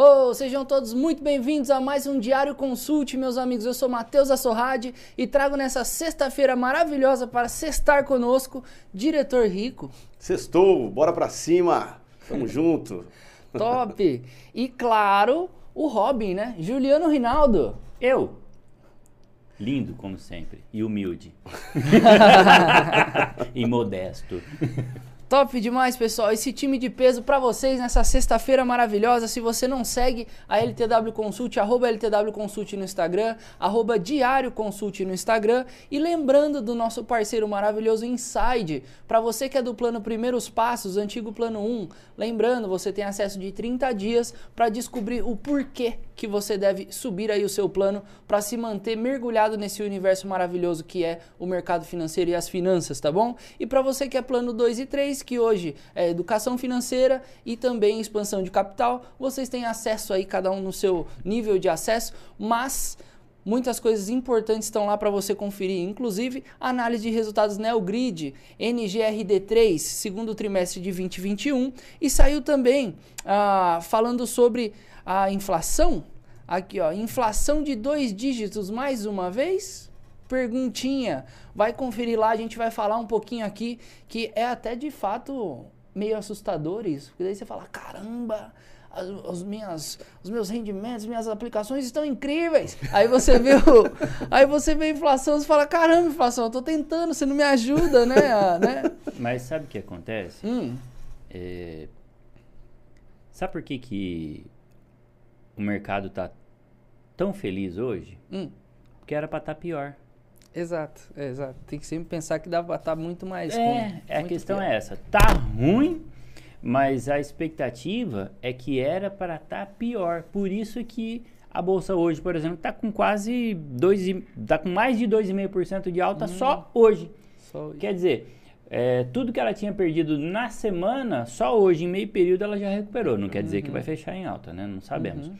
Oh, sejam todos muito bem-vindos a mais um Diário Consulte, meus amigos. Eu sou Matheus Assorrade e trago nessa sexta-feira maravilhosa para sextar conosco, diretor Rico. Sextou, bora pra cima, tamo junto. Top! E claro, o Robin, né? Juliano Rinaldo. Eu. Lindo, como sempre. E humilde. e modesto. Top demais, pessoal. Esse time de peso para vocês nessa sexta-feira maravilhosa. Se você não segue a LTW Consult, arroba LTW Consult no Instagram, arroba Diário Consult no Instagram. E lembrando do nosso parceiro maravilhoso Inside, para você que é do plano Primeiros Passos, antigo plano 1, lembrando, você tem acesso de 30 dias para descobrir o porquê que você deve subir aí o seu plano para se manter mergulhado nesse universo maravilhoso que é o mercado financeiro e as finanças, tá bom? E para você que é plano 2 e 3, que hoje é educação financeira e também expansão de capital, vocês têm acesso aí cada um no seu nível de acesso, mas Muitas coisas importantes estão lá para você conferir, inclusive análise de resultados Neogrid, NGRD3, segundo trimestre de 2021, e saiu também ah, falando sobre a inflação. Aqui, ó, inflação de dois dígitos mais uma vez? Perguntinha. Vai conferir lá, a gente vai falar um pouquinho aqui que é até de fato meio assustador isso. Porque daí você fala, caramba, as, as, minhas, os meus rendimentos, minhas aplicações estão incríveis. Aí você vê o, aí você vê a inflação, você fala, caramba, inflação, eu tô tentando, você não me ajuda, né? A, né? Mas sabe o que acontece? Hum. É... Sabe por que, que o mercado está tão feliz hoje? Hum. Porque era para estar tá pior. Exato, é, exato. Tem que sempre pensar que dá para estar tá muito mais é, ruim. É, a questão pior. é essa. Tá ruim, mas a expectativa é que era para estar tá pior. Por isso que a bolsa hoje, por exemplo, está com quase dois, tá com mais de 2,5% de alta hum. só hoje. Só hoje. Quer dizer, é, tudo que ela tinha perdido na semana, só hoje, em meio período, ela já recuperou. Não quer dizer que vai uhum. fechar em alta, né? Não sabemos. Uhum.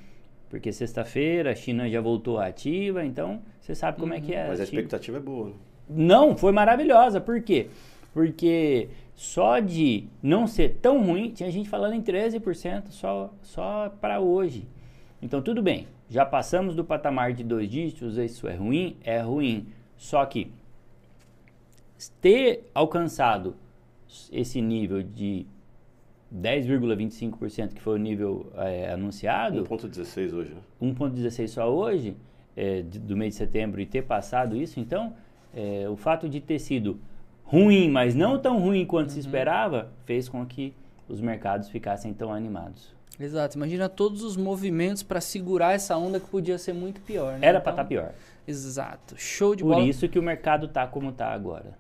Porque sexta-feira a China já voltou ativa, então você sabe como uhum. é que é. Mas a expectativa é boa. Né? Não, foi maravilhosa. Por quê? Porque só de não ser tão ruim, tinha gente falando em 13% só, só para hoje. Então tudo bem, já passamos do patamar de dois dígitos, isso é ruim? É ruim. Só que ter alcançado esse nível de 10,25%, que foi o nível é, anunciado. 1,16 hoje. 1,16 né? só hoje, é, do mês de setembro, e ter passado isso, então, é, o fato de ter sido ruim, mas não tão ruim quanto uhum. se esperava, fez com que os mercados ficassem tão animados. Exato, imagina todos os movimentos para segurar essa onda que podia ser muito pior. Né? Era então, para estar tá pior. Exato, show de Por bola. Por isso que o mercado está como está agora.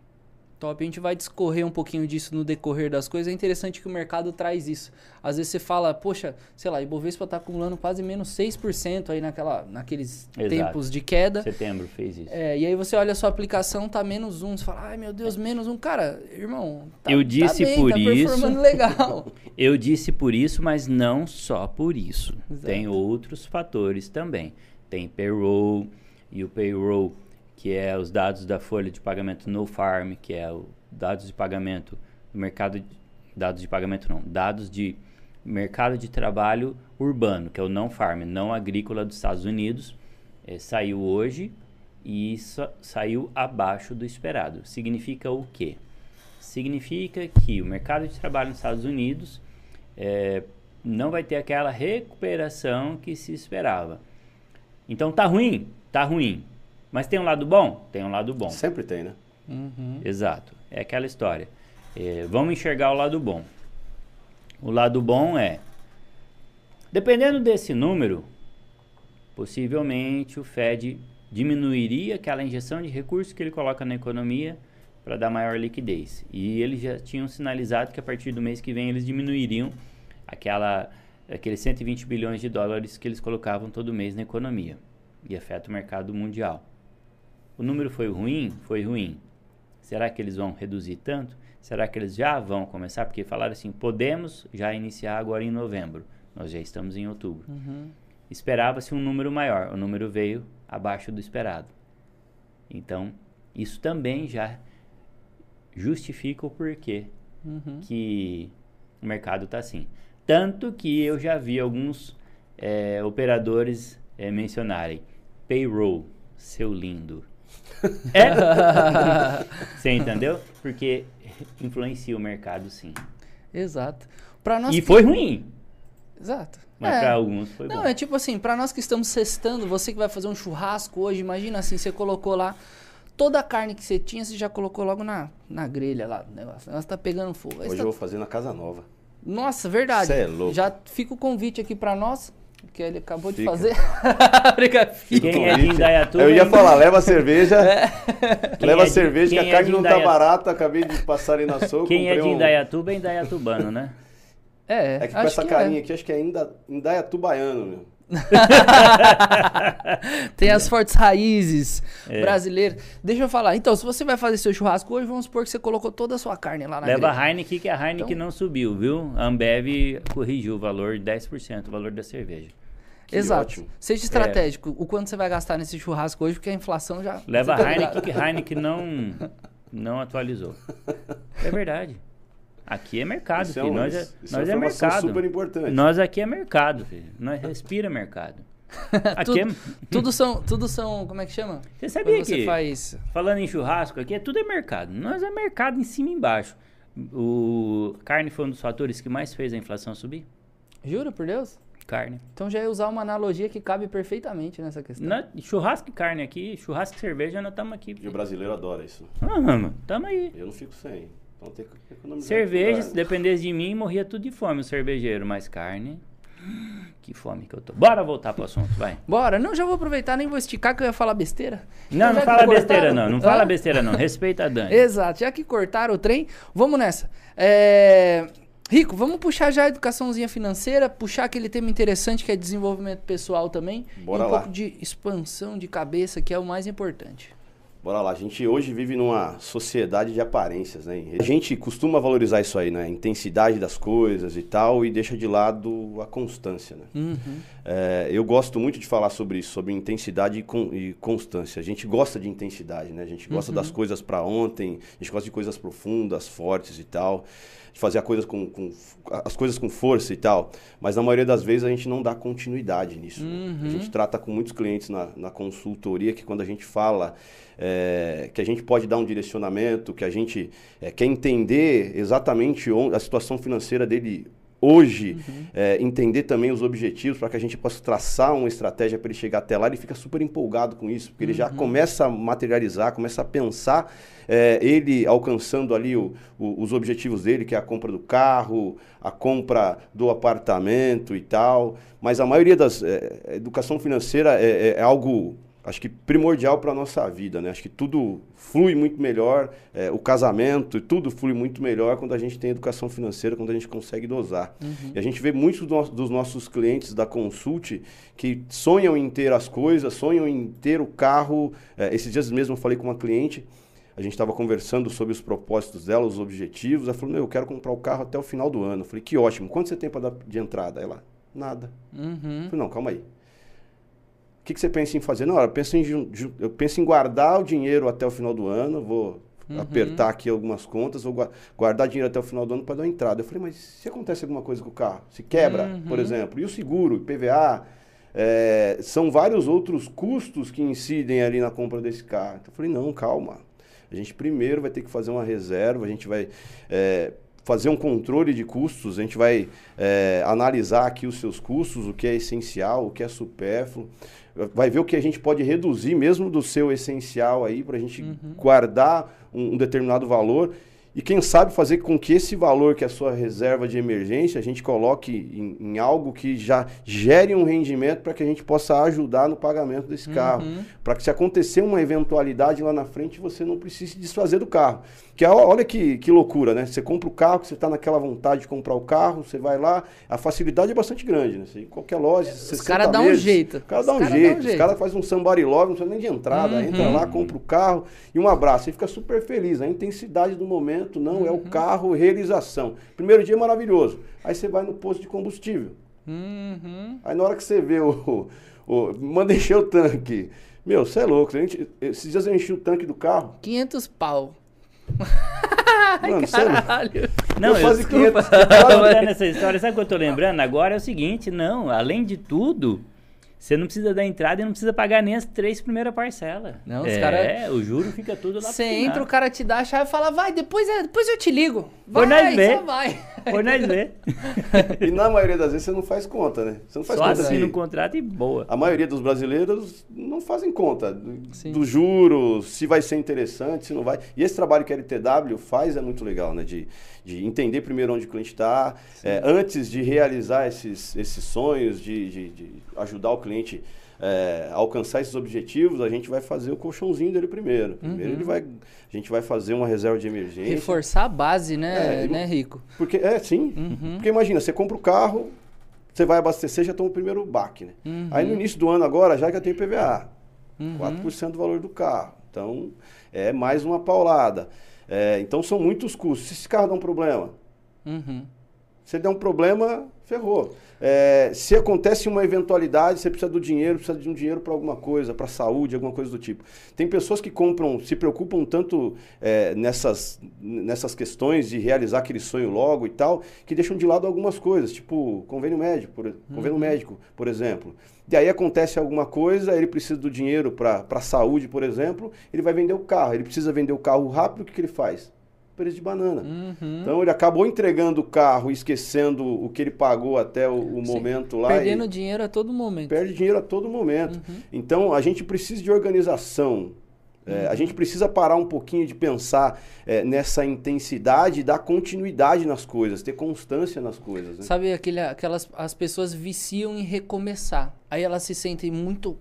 Top. A gente vai discorrer um pouquinho disso no decorrer das coisas. É interessante que o mercado traz isso. Às vezes você fala, poxa, sei lá, Ibovespa está acumulando quase menos 6% aí naquela, naqueles Exato. tempos de queda. Setembro fez isso. É, e aí você olha a sua aplicação, tá menos um. Você fala, ai meu Deus, menos um. Cara, irmão, tá, eu disse tá bem, por tá isso, performando legal. eu disse por isso, mas não só por isso. Exato. Tem outros fatores também. Tem payroll, e o payroll que é os dados da folha de pagamento no farm, que é o dados de pagamento do mercado de, dados de pagamento não, dados de mercado de trabalho urbano, que é o não farm, não agrícola dos Estados Unidos, é, saiu hoje e isso saiu abaixo do esperado. Significa o quê? Significa que o mercado de trabalho nos Estados Unidos é, não vai ter aquela recuperação que se esperava. Então tá ruim, tá ruim. Mas tem um lado bom? Tem um lado bom. Sempre tem, né? Uhum. Exato. É aquela história. É, vamos enxergar o lado bom. O lado bom é, dependendo desse número, possivelmente o Fed diminuiria aquela injeção de recursos que ele coloca na economia para dar maior liquidez. E eles já tinham sinalizado que a partir do mês que vem eles diminuiriam aquela, aqueles 120 bilhões de dólares que eles colocavam todo mês na economia. E afeta o mercado mundial. O número foi ruim? Foi ruim. Será que eles vão reduzir tanto? Será que eles já vão começar? Porque falaram assim: podemos já iniciar agora em novembro. Nós já estamos em outubro. Uhum. Esperava-se um número maior. O número veio abaixo do esperado. Então, isso também já justifica o porquê uhum. que o mercado está assim. Tanto que eu já vi alguns é, operadores é, mencionarem payroll, seu lindo. É? Você entendeu? Porque influencia o mercado, sim. Exato. Pra nós E que- foi ruim, Exato. mas É. para alguns foi Não, bom. é tipo assim, pra nós que estamos cestando, você que vai fazer um churrasco hoje, imagina assim, você colocou lá toda a carne que você tinha, você já colocou logo na, na grelha lá, o negócio. O negócio tá pegando fogo. Hoje eu tá- vou fazer na Casa Nova. Nossa, verdade. Cê é louco. Já fica o convite aqui pra nós, que ele acabou de Fica. fazer. Brincadeira. Quem é de. Indaiatuba... Eu ia hein? falar, leva a cerveja. Quem leva é a de- cerveja, que a é carne de não tá Indaiatuba- barata. Acabei de passar ali na sopa. Quem é de comprei um- Indaiatuba é indaiatubano, né? É, É que com essa que carinha é. aqui, acho que é ainda Indaiatubaiano, meu. Tem as fortes raízes É. brasileiras. Deixa eu falar. Então, se você vai fazer seu churrasco hoje, vamos supor que você colocou toda a sua carne lá na Leva grelha. a Heineken, que a Heineken Então- não subiu, viu? A Ambev corrigiu o valor, 10%, o valor da cerveja. Que Exato. ótimo. Seja estratégico. O quanto você vai gastar nesse churrasco hoje, porque a inflação já. Leva a Heineken, que Heineken não, não atualizou. É verdade. Aqui é mercado, Isso é, filho. um- Nós é, isso é nós uma é informação mercado. super importante. Nós aqui é mercado, filho. Nós respira mercado. Aqui é... tudo, tudo são, tudo são, como é que chama? Você sabia Quando você que, faz falando em churrasco, aqui é tudo é mercado. Nós é mercado em cima e embaixo. O carne foi um dos fatores que mais fez a inflação subir? Jura por Deus? Carne. Então já ia usar uma analogia que cabe perfeitamente nessa questão. Na- churrasco e carne aqui, churrasco e cerveja, nós estamos aqui. E o brasileiro adora isso. Ah, mano, tamo aí. Eu não fico sem. Então tem que economizar. Cerveja, se dependesse de mim, morria tudo de fome o cervejeiro, mas carne. Que fome que eu tô. Bora voltar pro assunto, vai. Bora, não, já vou aproveitar, nem vou esticar que eu ia falar besteira. Não, Então, não fala besteira cortaram- não, não fala Hã? besteira não. Respeita a Dani. Exato, já que cortaram o trem, vamos nessa. É, Rico, vamos puxar já a educaçãozinha financeira, puxar aquele tema interessante que é desenvolvimento pessoal também. Bora e um lá. pouco de expansão de cabeça, que é o mais importante. Bora lá, a gente hoje vive numa sociedade de aparências, né? A gente costuma valorizar isso aí, né? A intensidade das coisas e tal, e deixa de lado a constância, né? Uhum. É, eu gosto muito de falar sobre isso, sobre intensidade e, con- e constância. A gente gosta de intensidade, né? A gente gosta das coisas para ontem, a gente gosta de coisas profundas, fortes e tal, de fazer a coisa com, com- as coisas com força e tal. Mas na maioria das vezes a gente não dá continuidade nisso. né? A gente trata com muitos clientes na, na consultoria que quando a gente fala é, que a gente pode dar um direcionamento, que a gente é, quer entender exatamente onde, a situação financeira dele hoje, é, entender também os objetivos para que a gente possa traçar uma estratégia para ele chegar até lá, ele fica super empolgado com isso, porque ele já começa a materializar, começa a pensar é, ele alcançando ali o- o- os objetivos dele, que é a compra do carro, a compra do apartamento e tal. Mas a maioria das é, a educação financeira é, é- é algo acho que primordial para a nossa vida, né? Acho que tudo flui muito melhor, é, o casamento, tudo flui muito melhor quando a gente tem educação financeira, quando a gente consegue dosar. E a gente vê muitos do dos nossos clientes da Consult que sonham em ter as coisas, sonham em ter o carro. É, esses dias mesmo eu falei com uma cliente, a gente estava conversando sobre os propósitos dela, os objetivos. Ela falou: Meu, eu quero comprar o carro até o final do ano. Eu falei: Que ótimo. Quanto você tem para dar de entrada? Ela: Nada. Uhum. Eu falei: Não, calma aí. O que, que você pensa em fazer? Não, eu penso em, eu penso em guardar o dinheiro até o final do ano. Vou apertar aqui algumas contas, vou gua- guardar dinheiro até o final do ano para dar uma entrada. Eu falei: Mas se acontece alguma coisa com o carro? Se quebra, por exemplo? E o seguro, IPVA? É, são vários outros custos que incidem ali na compra desse carro. Então eu falei, não, calma. A gente primeiro vai ter que fazer uma reserva, a gente vai é, fazer um controle de custos, a gente vai é, analisar aqui os seus custos, o que é essencial, o que é supérfluo, vai ver o que a gente pode reduzir mesmo do seu essencial aí, para a gente guardar um, um determinado valor e quem sabe fazer com que esse valor, que é a sua reserva de emergência, a gente coloque em, em algo que já gere um rendimento para que a gente possa ajudar no pagamento desse carro. Para que se acontecer uma eventualidade lá na frente, você não precise se desfazer do carro. Que olha que, que loucura, né? Você compra o carro, que você está naquela vontade de comprar o carro, você vai lá, a facilidade é bastante grande, né? Você, em qualquer loja, Os caras dão um jeito. Os dá um cara dão um jeito, os jeito. caras fazem um somebody love, não precisa nem de entrada, Uhum. entra lá, compra o carro e um abraço. Você fica super feliz. A intensidade do momento não é o Uhum. carro, realização. Primeiro dia é maravilhoso. Aí você vai no posto de combustível. Uhum. Aí na hora que você vê o. o, manda encher o tanque. Meu, você é louco. A gente, esses dias eu enchi o tanque do carro. 500 pau. Ai, caralho. Não, eu, eu desculpa. contando essa história, sabe o que eu tô lembrando? Agora é o seguinte, não, além de tudo, você não precisa dar entrada e não precisa pagar nem as três primeiras parcelas. Não, os é, cara... É, o juro fica tudo lá Você entra, o cara te dá a chave e fala, vai, depois, é, depois eu te ligo. Vai, Por nós ver. vai. Por nós ver. e na maioria das vezes você não faz conta, né? Você não faz Só conta. assina um contrato e boa. A maioria dos brasileiros não fazem conta do, do juro, se vai ser interessante, se não vai. E esse trabalho que a LTW faz é muito legal, né? De, de entender primeiro onde o cliente está, é, antes de realizar esses, esses sonhos, de, de, de ajudar o cliente é, alcançar esses objetivos, a gente vai fazer o colchãozinho dele primeiro. Primeiro uhum. ele vai, a gente vai fazer uma reserva de emergência. Reforçar a base, né, é, né Rico? Porque, é, sim. Uhum. Porque imagina, você compra o carro, você vai abastecer, já toma o primeiro baque, né? Uhum. Aí no início do ano agora, já que tem PVA. Uhum. 4% do valor do carro. Então, é mais uma paulada. É, então, são muitos custos. Se esse carro dá um problema, uhum. se der um problema, ferrou. É, se acontece uma eventualidade, você precisa do dinheiro, precisa de um dinheiro para alguma coisa, para saúde, alguma coisa do tipo. Tem pessoas que compram, se preocupam tanto é, nessas, nessas questões de realizar aquele sonho logo e tal, que deixam de lado algumas coisas, tipo convênio médico, por, convênio uhum. médico, por exemplo. E aí acontece alguma coisa, ele precisa do dinheiro para a saúde, por exemplo, ele vai vender o carro. Ele precisa vender o carro rápido, o que, que ele faz? Preço de banana. Uhum. Então ele acabou entregando o carro, esquecendo o que ele pagou até o, o momento lá. Perdendo dinheiro a todo momento. Perde dinheiro a todo momento. Uhum. Então a gente precisa de organização. É, a gente precisa parar um pouquinho de pensar é, nessa intensidade, dar continuidade nas coisas, ter constância nas coisas. Né? Sabe, aquele, aquelas as pessoas viciam em recomeçar. Aí elas se sentem muito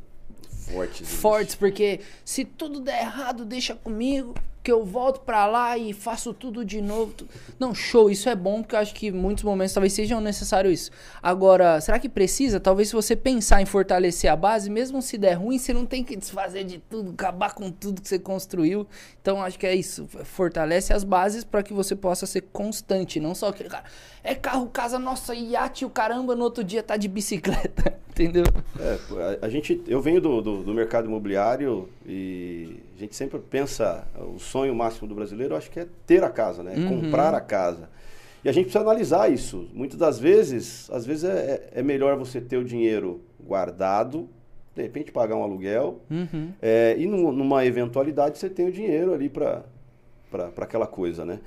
fortes. Fortes, porque se tudo der errado, deixa comigo que eu volto para lá e faço tudo de novo. Não, show, isso é bom, porque eu acho que muitos momentos talvez sejam necessário isso. Agora, será que precisa? Talvez se você pensar em fortalecer a base, mesmo se der ruim, você não tem que desfazer de tudo, acabar com tudo que você construiu. Então, acho que é isso. Fortalece as bases para que você possa ser constante, não só aquele cara. É carro, casa, nossa, iate, o caramba, no outro dia tá de bicicleta, entendeu? É, a, a gente, eu venho do, do, do mercado imobiliário e a gente sempre pensa, o sonho máximo do brasileiro, acho que é ter a casa, né? Uhum. Comprar a casa. E a gente precisa analisar isso. Muitas das vezes, às vezes é, é, é melhor você ter o dinheiro guardado, de repente pagar um aluguel, uhum. é, e numa eventualidade você tem o dinheiro ali para para aquela coisa, né?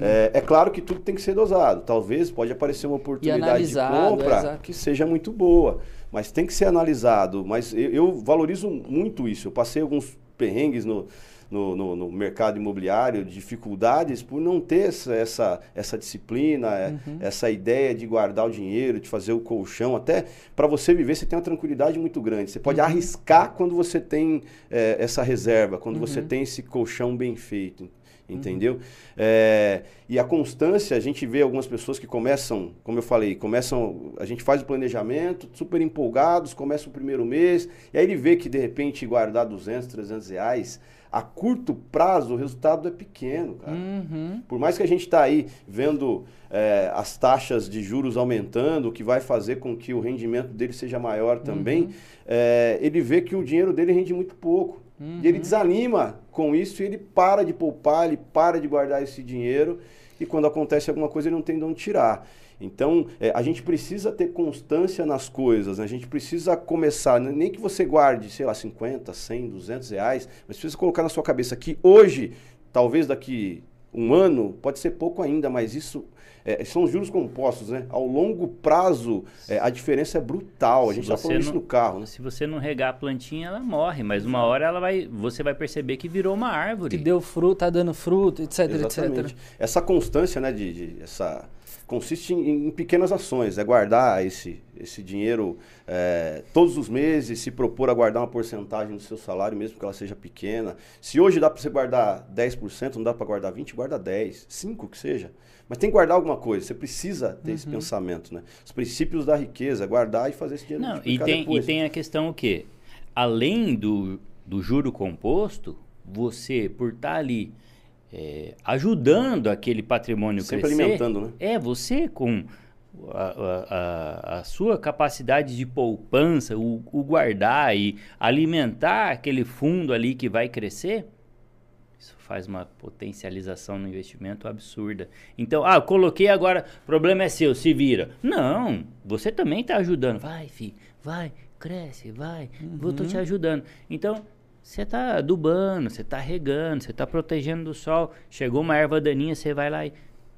É, é, claro que tudo tem que ser dosado. Talvez pode aparecer uma oportunidade de compra é, que seja muito boa, mas tem que ser analisado. Mas eu, eu valorizo muito isso. Eu passei alguns perrengues no, no, no, no, mercado imobiliário, dificuldades por não ter essa, essa, essa disciplina, é, uhum. essa ideia de guardar o dinheiro, de fazer o colchão. Até para você viver, você tem uma tranquilidade muito grande. Você pode uhum. arriscar quando você tem é, essa reserva, quando uhum. você tem esse colchão bem feito entendeu? Uhum. É, e a constância, a gente vê algumas pessoas que começam, como eu falei, começam, a gente faz o planejamento, super empolgados, começa o primeiro mês, e aí ele vê que de repente guardar 200, 300 reais, a curto prazo o resultado é pequeno, cara. Uhum. Por mais que a gente está aí vendo é, as taxas de juros aumentando, o que vai fazer com que o rendimento dele seja maior também, uhum. é, ele vê que o dinheiro dele rende muito pouco. Uhum. E ele desanima com isso ele para de poupar, ele para de guardar esse dinheiro e quando acontece alguma coisa ele não tem de onde tirar. Então, é, a gente precisa ter constância nas coisas, né? a gente precisa começar, nem que você guarde, sei lá, 50, 100, 200 reais, mas precisa colocar na sua cabeça que hoje, talvez daqui um ano, pode ser pouco ainda, mas isso é, são juros compostos, né? Ao longo prazo, é, a diferença é brutal. A gente está falando não, isso no carro. Né? Se você não regar a plantinha, ela morre, mas uma hora ela vai, você vai perceber que virou uma árvore. Que deu fruto, tá dando fruto, etc, Exatamente. etc. Essa constância, né, de, de essa consiste em, em, pequenas ações, é guardar esse, esse dinheiro é, todos os meses, se propor a guardar uma porcentagem do seu salário, mesmo que ela seja pequena. Se hoje dá para você guardar 10%, não dá para guardar 20%, guarda 10%, 5% que seja. Mas tem que guardar alguma coisa, você precisa ter uhum. esse pensamento, né? Os princípios da riqueza, guardar e fazer esse dinheiro Não, e tem, depois. e tem a questão o quê? Além do, do juro composto, você, por estar tá ali é, ajudando aquele patrimônio Sempre crescer... alimentando, né? É, você com... A, a, a, sua capacidade de poupança, o, o, guardar e alimentar aquele fundo ali que vai crescer, Isso faz uma potencialização no investimento absurda. Então, ah, coloquei agora, problema é seu, se vira. Não, você também está ajudando. Vai, filho, vai, cresce, vai, uhum. vou tô te ajudando. Então, você está adubando, você está regando, você está protegendo do sol. Chegou uma erva daninha, você vai lá e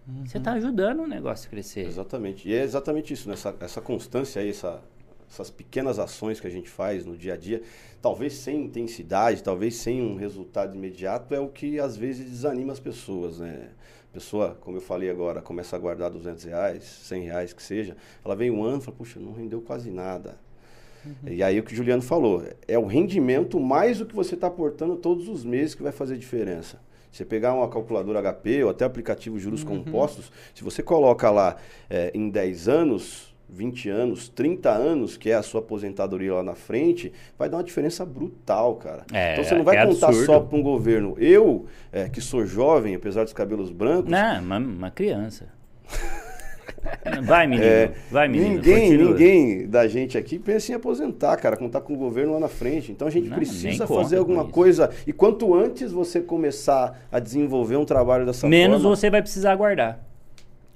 uhum. você está ajudando o negócio a crescer. Exatamente. E é exatamente isso, né? essa, essa constância aí, essa, essas pequenas ações que a gente faz no dia a dia, talvez sem intensidade, talvez sem um resultado imediato, é o que às vezes desanima as pessoas, né? A pessoa, como eu falei agora, começa a guardar 200 reais, 100 reais que seja, ela vem um ano e fala, puxa, não rendeu quase nada. Uhum. E aí o que o Juliano falou, é o rendimento mais o que você está aportando todos os meses que vai fazer diferença. Você pegar uma calculadora HP ou até aplicativo juros uhum. compostos, se você coloca lá é, em 10 anos, 20 anos, 30 anos, que é a sua aposentadoria lá na frente, vai dar uma diferença brutal, cara. É, então você não vai é contar absurdo. só para um governo. Eu, é, que sou jovem, apesar dos cabelos brancos. Não, uma, uma criança. Vai, menino. É, vai, menino. Ninguém, ninguém da gente aqui pensa em aposentar, cara, contar com o governo lá na frente. Então a gente não, precisa fazer alguma coisa. E quanto antes você começar a desenvolver um trabalho dessa Menos forma, você vai precisar aguardar.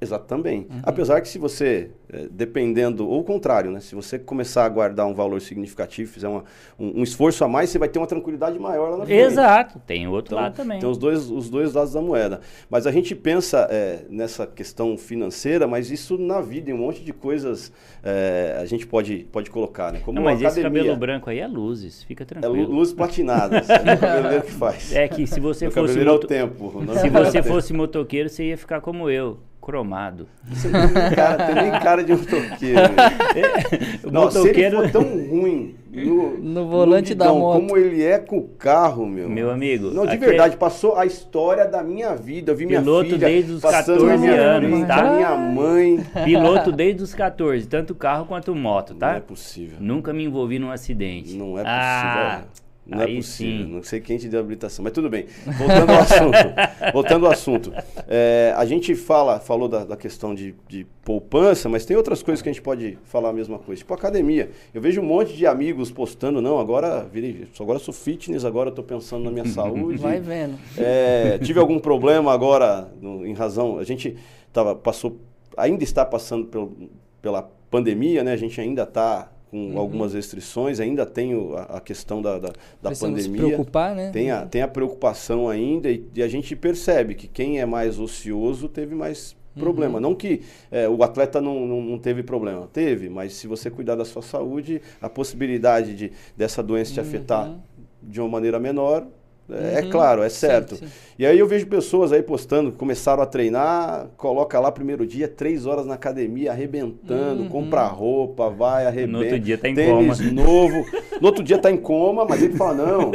Exato, também. Uhum. Apesar que se você, é, dependendo, ou o contrário, né? Se você começar a guardar um valor significativo, fizer uma, um, um, esforço a mais, você vai ter uma tranquilidade maior lá na frente. Exato, tem o outro então, lado também. Tem os dois, os dois lados da moeda. Mas a gente pensa é, nessa questão financeira, mas isso na vida, em um monte de coisas é, a gente pode, pode colocar, né? Como Não, mas academia. esse cabelo branco aí é luzes, fica é tranquilo. É luzes platinadas, é o que faz. É que se você o fosse... Moto... É o tempo. Se você fosse motoqueiro, você ia ficar como eu cromado. Você não tem, cara, tem nem cara de motoqueiro. É, Nossa, motoqueiro... se ele for tão ruim no, no volante no guidão, da moto. Como ele é com o carro, meu. Meu amigo. Não, de aquele... verdade, passou a história da minha vida. Eu vi Piloto minha filha desde os 14 anos, frente, tá? Minha mãe. Piloto desde os 14, tanto carro quanto moto, tá? Não é possível. Nunca me envolvi num acidente. Não é possível. Ah. Não é Aí é possível, sim. não sei quem te deu habilitação, mas tudo bem. Voltando ao assunto. voltando ao assunto. É, a gente fala, falou da, da questão de, de, poupança, mas tem outras coisas que a gente pode falar a mesma coisa. Tipo academia. Eu vejo um monte de amigos postando, não, agora virei, agora sou fitness, agora estou pensando na minha saúde. Vai vendo. É, tive algum problema agora, no, em razão. A gente tava, passou, ainda está passando pelo, pela pandemia, né? A gente ainda está com uhum. algumas restrições, ainda tem a, a questão da, da, da pandemia. Se preocupar, né? Tem a, tem a preocupação ainda e, e, a gente percebe que quem é mais ocioso teve mais problema. Uhum. Não que é, o atleta não, não, não, teve problema, teve, mas se você cuidar da sua saúde, a possibilidade de, dessa doença te uhum. afetar de uma maneira menor é, é uhum. claro, é certo. Sim, sim. E aí eu vejo pessoas aí postando, começaram a treinar, coloca lá primeiro dia, três horas na academia, arrebentando, uhum. compra roupa, vai, arrebenta. No outro dia tá em tênis coma. novo. No outro dia tá em coma, mas ele fala, não.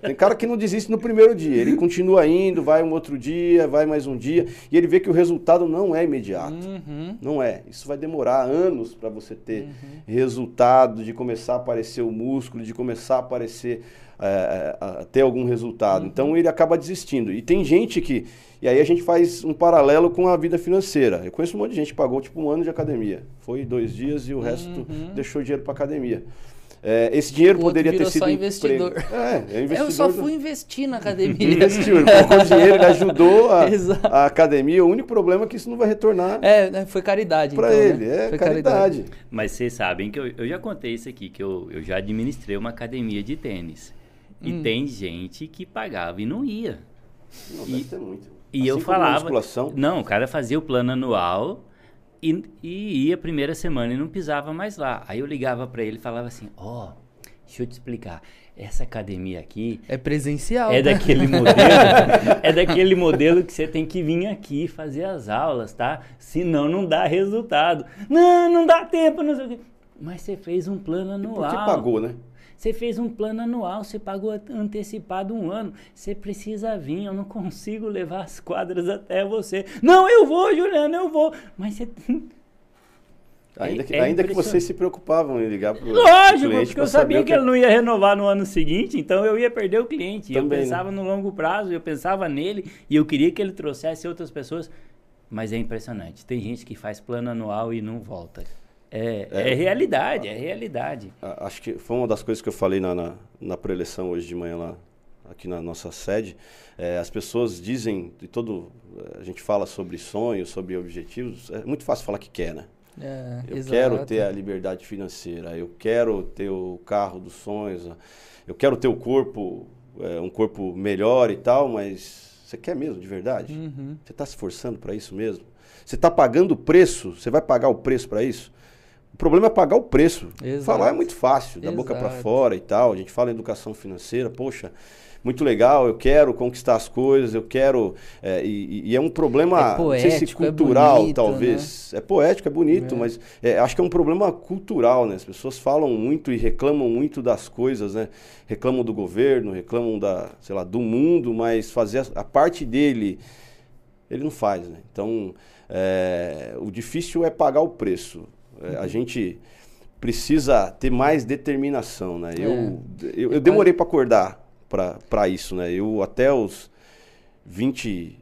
Tem cara que não desiste no primeiro dia. Ele continua indo, vai um outro dia, vai mais um dia. E ele vê que o resultado não é imediato. Uhum. Não é. Isso vai demorar anos para você ter uhum. resultado, de começar a aparecer o músculo, de começar a aparecer é, ter algum resultado. Uhum. Então ele acaba desistindo. E tem gente que. E aí a gente faz um paralelo com a vida financeira. Eu conheço um monte de gente que pagou tipo um ano de academia. Foi dois dias e o resto uhum. deixou dinheiro para academia. É, esse dinheiro poderia ter sido. Só investidor. É, é investidor. Eu só fui do... investir na academia. Investiu, ele colocou dinheiro, ele ajudou a, a, academia. O único problema é que isso não vai retornar. É, né, foi caridade. Para então, ele, né? é foi caridade. caridade. Mas vocês sabem que eu, eu já contei isso aqui, que eu, eu já administrei uma academia de tênis. E hum. tem gente que pagava e não ia. Não, e, deve ter muito. E assim eu falava. Não, o cara fazia o plano anual e, e ia a primeira semana e não pisava mais lá. Aí eu ligava para ele e falava assim: Ó, oh, deixa eu te explicar. Essa academia aqui. É presencial. É né? daquele modelo. é daquele modelo que você tem que vir aqui fazer as aulas, tá? Senão não dá resultado. Não, não dá tempo, não sei o quê. Mas você fez um plano anual. E por que pagou, né? Você fez um plano anual, você pagou antecipado um ano. Você precisa vir, eu não consigo levar as quadras até você. Não, eu vou, Juliano, eu vou. Mas você. Ainda, que, é ainda que vocês se preocupavam em ligar para o Lógico, porque eu sabia que, que ele não ia renovar no ano seguinte, então eu ia perder o cliente. Também, eu pensava né? no longo prazo, eu pensava nele e eu queria que ele trouxesse outras pessoas. Mas é impressionante. Tem gente que faz plano anual e não volta. É, é, é, realidade, é realidade. Acho que foi uma das coisas que eu falei na, na, na pré-eleição hoje de manhã lá aqui na nossa sede, é, as pessoas dizem, de todo, a gente fala sobre sonhos, sobre objetivos, é muito fácil falar que quer, né? É, eu exato. quero ter a liberdade financeira, eu quero ter o carro dos sonhos, eu quero ter o corpo, é, um corpo melhor e tal, mas você quer mesmo, de verdade? Uhum. Você está se esforçando para isso mesmo? Você está pagando o preço? Você vai pagar o preço para isso? O problema é pagar o preço. Exato. Falar é muito fácil, da boca para Exato. fora e tal. A gente fala em educação financeira, poxa, muito legal, eu quero conquistar as coisas, eu quero. é, e, e é um problema, É não sei se poético, é cultural, bonito, talvez. É poético, é bonito, É. mas é, acho que é um problema cultural, né? As pessoas falam muito e reclamam muito das coisas, né? Reclamam do governo, reclamam da, sei lá, do mundo, mas fazer a, a parte dele, ele não faz, né? Então, é, o difícil é pagar o preço. É, A gente precisa ter mais determinação, né? Eu, eu, eu demorei para acordar para isso, né? Eu até os 20,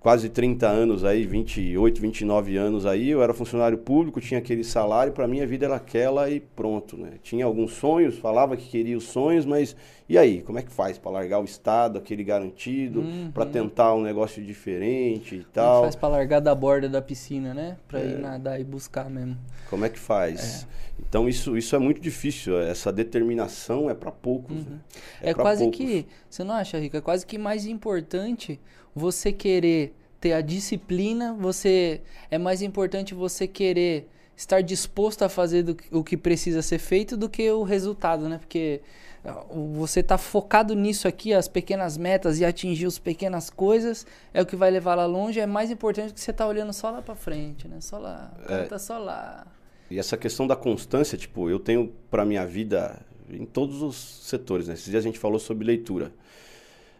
quase 30 anos aí, 28, 29 anos aí, eu era funcionário público, tinha aquele salário, para mim a vida era aquela e pronto, né? Tinha alguns sonhos, falava que queria os sonhos, mas e aí, como é que faz para largar o estado, aquele garantido, para tentar um negócio diferente e Como é que tal? faz pra largar da borda da piscina, né? Pra É. ir nadar e buscar mesmo. Como é que faz? Então isso, isso é muito difícil, essa determinação é para poucos, né? É, pra quase poucos. que, você não acha, Rica? É quase que mais importante você querer ter a disciplina, você é mais importante você querer estar disposto a fazer do o que precisa ser feito do que o resultado, né? Porque ah, você tá focado nisso aqui, as pequenas metas e atingir as pequenas coisas é o que vai levar lá longe. É mais importante do que você tá olhando só lá pra frente, né? Só lá. É. tá só lá. E essa questão da constância, tipo, eu tenho para minha vida em todos os setores, né? Esses dias a gente falou sobre leitura.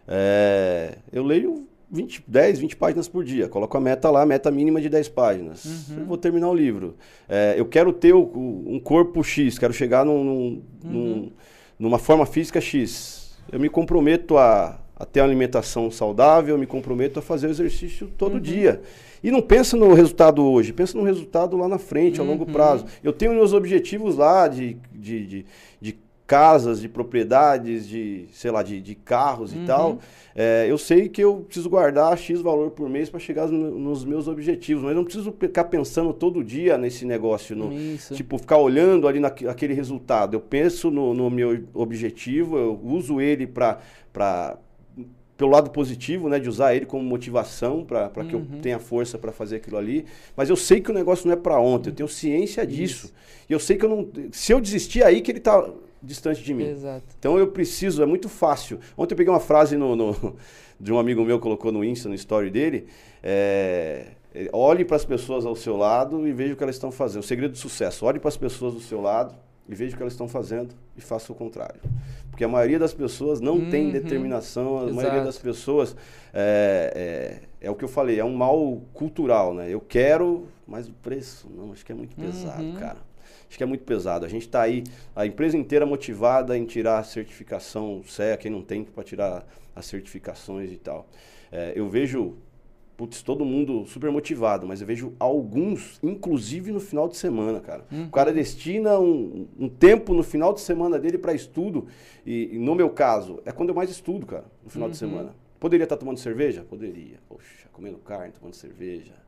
É, eu leio 20, 10, 20 páginas por dia. Coloco a meta lá, meta mínima de 10 páginas. Eu vou terminar o livro. É, eu quero ter o- um corpo X, quero chegar num, num- num- numa forma física X. Eu me comprometo a, a ter uma alimentação saudável, eu me comprometo a fazer o exercício todo dia. E não pensa no resultado hoje, pensa no resultado lá na frente, a longo prazo. Eu tenho meus objetivos lá de, de, de, de casas, de propriedades, de, sei lá, de, de carros e tal. É, eu sei que eu preciso guardar X valor por mês para chegar no- nos meus objetivos, mas eu não preciso ficar pensando todo dia nesse negócio, no, Isso. tipo, ficar olhando ali naque- naquele resultado. Eu penso no, no meu objetivo, eu uso ele para pelo lado positivo, né, de usar ele como motivação para que eu tenha força para fazer aquilo ali. Mas eu sei que o negócio não é para ontem, eu tenho ciência disso. E eu sei que eu não. Se eu desistir, é aí que ele está distante de mim. Exato. Então eu preciso, é muito fácil. Ontem eu peguei uma frase no, no- de um amigo meu que colocou no Insta, no story dele. é, olhe para as pessoas ao seu lado e veja o que elas estão fazendo. O segredo do sucesso: olhe para as pessoas do seu lado e veja o que elas estão fazendo e faça o contrário. Porque a maioria das pessoas não tem Uhum. determinação, a Exato. maioria das pessoas é, é, é o que eu falei, é um mal cultural, né? Eu quero, mas o preço, não, acho que é muito pesado, Uhum. cara. Acho que é muito pesado. A gente está aí, a empresa inteira motivada em tirar a certificação CEA, quem não tem para tirar as certificações e tal. É, eu vejo, putz, todo mundo super motivado, mas eu vejo alguns, inclusive no final de semana, cara. O cara destina um, um tempo no final de semana dele para estudo, e, e no meu caso, é quando eu mais estudo, cara, no final de semana. Poderia estar tomando cerveja? Poderia. Poxa, comendo carne, tomando cerveja.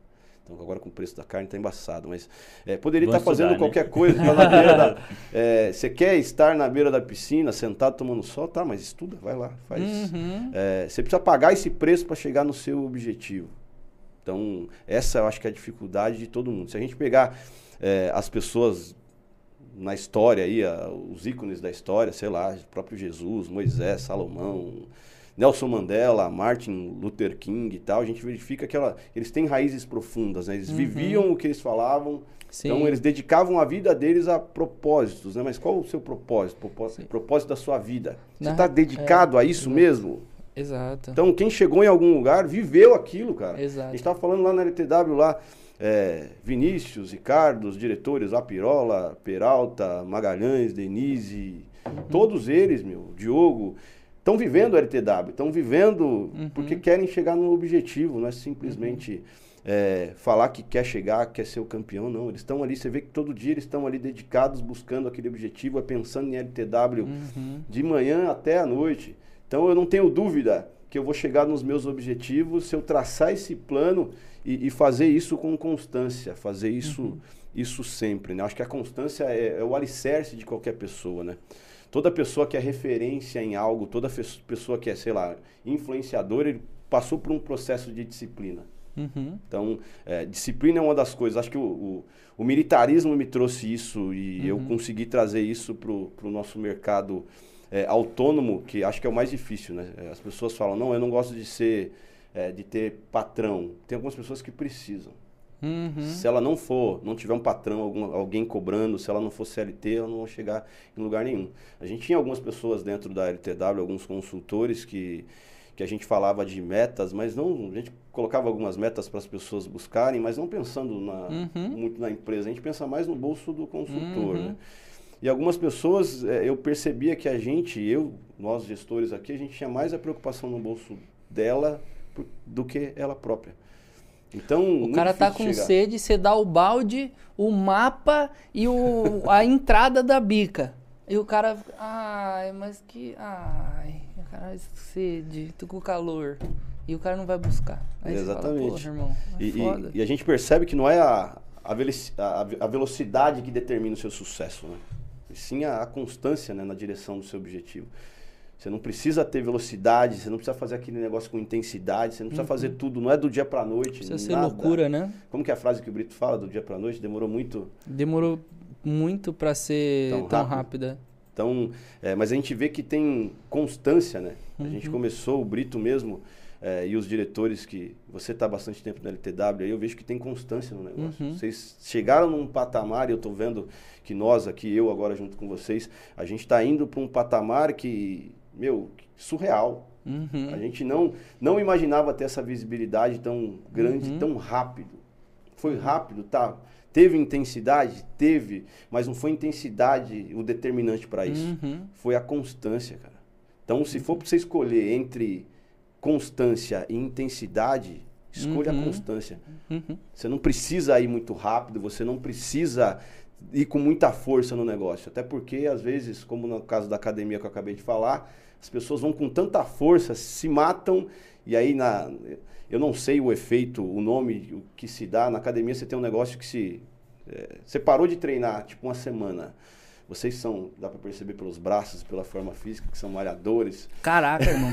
Então agora com o preço da carne tá embaçado, mas é, poderia estar fazendo estudar, né? qualquer coisa. tá na beira da- é, Você quer estar na beira da piscina, sentado tomando sol? Tá, mas estuda, vai lá, faz. Uhum. É, você precisa pagar esse preço para chegar no seu objetivo. Então, essa eu acho que é a dificuldade de todo mundo. Se a gente pegar é, as pessoas na história aí, a- os ícones da história, sei lá, o próprio Jesus, Moisés, Salomão, Nelson Mandela, Martin Luther King e tal, a gente verifica que ela, eles têm raízes profundas, né? Eles viviam o que eles falavam, Sim. então eles dedicavam a vida deles a propósitos, né? Mas qual o seu propósito? Propósito, propósito da sua vida. Você está dedicado a isso mesmo? Exato. Então, quem chegou em algum lugar viveu aquilo, cara. Exato. A gente estava falando lá na LTW, lá, é, Vinícius, Ricardo, os diretores, Apirola, Peralta, Magalhães, Denise, Uhum. todos eles, meu, Diogo, estão vivendo a LTW, estão vivendo Uhum. porque querem chegar no objetivo, não é simplesmente é, falar que quer chegar, quer ser o campeão, não. Eles estão ali, você vê que todo dia eles estão ali dedicados, buscando aquele objetivo, é pensando em LTW Uhum. de manhã até a noite. Então eu não tenho dúvida que eu vou chegar nos meus objetivos se eu traçar esse plano e, e fazer isso com constância, fazer isso, uhum. isso sempre. Né? Acho que a constância é, é, o alicerce de qualquer pessoa. Né? Toda pessoa que é referência em algo, toda pessoa que é, sei lá, influenciador, ele passou por um processo de disciplina. Uhum. Então, é, disciplina é uma das coisas. Acho que o, o, o militarismo me trouxe isso e uhum. eu consegui trazer isso para o nosso mercado é, autônomo, que acho que é o mais difícil, né? É, as pessoas falam, não, eu não gosto de ser, é, de ter patrão. Tem algumas pessoas que precisam. Uhum. Se ela não for, não tiver um patrão, algum, alguém cobrando, se ela não for CLT, ela não vai chegar em lugar nenhum. A gente tinha algumas pessoas dentro da LTW, alguns consultores que que a gente falava de metas, mas não a gente colocava algumas metas para as pessoas buscarem, mas não pensando na, uhum. muito na empresa. A gente pensa mais no bolso do consultor. Uhum. Né? E algumas pessoas, é, eu percebia que a gente, eu, nós gestores aqui, a gente tinha mais a preocupação no bolso dela do que ela própria. Então, o cara tá com chegar. sede, você dá o balde, o mapa e o, a entrada da bica. E o cara, ai, mas que, ai, caralho, sede, tô com calor. E o cara não vai buscar. Aí Exatamente. Fala, irmão, é e, e, e, a gente percebe que não é a, a, a, velocidade que determina o seu sucesso, né? E sim a, a constância né, na direção do seu objetivo. Você não precisa ter velocidade, você não precisa fazer aquele negócio com intensidade, você não precisa uhum. fazer tudo, não é do dia pra noite. Precisa ser loucura, né? Como que é a frase que o Brito fala do dia pra noite? Demorou muito. Demorou muito para ser tão, tão rápida. Então, é, mas a gente vê que tem constância, né? Uhum. A gente uhum. começou, o Brito mesmo, é, e os diretores que você está bastante tempo na LTW, aí eu vejo que tem constância no negócio. Uhum. Vocês chegaram num patamar, e eu estou vendo que nós aqui, eu agora junto com vocês, a gente está indo para um patamar que, meu, surreal. Uhum. A gente não, não imaginava ter essa visibilidade tão grande, uhum. tão rápido. Foi rápido, tá? Teve intensidade? Teve, mas não foi intensidade o determinante para isso. Uhum. Foi a constância, cara. Então, se for para você escolher entre constância e intensidade, escolha uhum. a constância. Uhum. Você não precisa ir muito rápido, você não precisa ir com muita força no negócio. Até porque, às vezes, como no caso da academia que eu acabei de falar, as pessoas vão com tanta força, se matam, e aí na eu não sei o efeito, o nome o que se dá. Na academia você tem um negócio que se. É, você parou de treinar, tipo uma semana. Vocês são, dá para perceber pelos braços, pela forma física, que são malhadores. Caraca, irmão.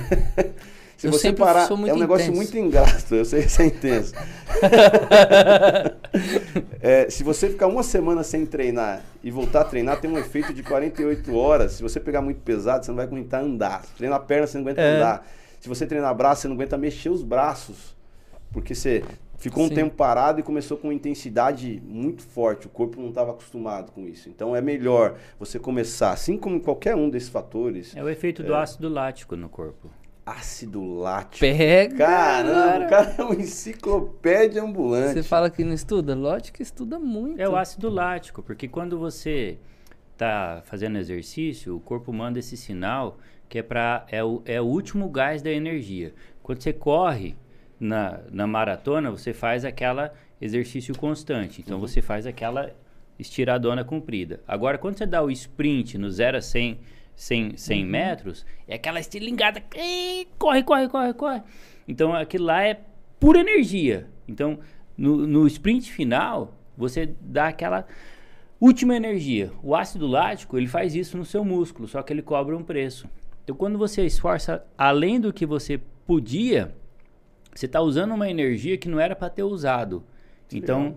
se eu você parar, é um intenso. negócio muito ingrato, eu sei que é intenso. é, se você ficar uma semana sem treinar e voltar a treinar, tem um efeito de 48 horas. Se você pegar muito pesado, você não vai aguentar andar. Se treinar a perna, você não aguenta é. andar. Se você treinar braço, você não aguenta mexer os braços. Porque você ficou um Sim. tempo parado e começou com intensidade muito forte. O corpo não estava acostumado com isso. Então é melhor você começar, assim como qualquer um desses fatores. É o efeito é... do ácido lático no corpo. Ácido lático. Pega! Caramba, o cara é uma enciclopédia ambulante. Você fala que não estuda? Lógico que estuda muito. É o ácido lático, porque quando você está fazendo exercício, o corpo manda esse sinal que é para é o, é o último gás da energia. Quando você corre na, na maratona, você faz aquela exercício constante. Então uhum. você faz aquela estiradona comprida. Agora, quando você dá o sprint no 0 a 100, 100, 100 uhum. metros, é aquela estilingada. Corre, corre, corre, corre. Então aquilo lá é pura energia. Então no, no sprint final, você dá aquela última energia. O ácido lático, ele faz isso no seu músculo, só que ele cobra um preço. Então, quando você esforça além do que você podia, você está usando uma energia que não era para ter usado. Então,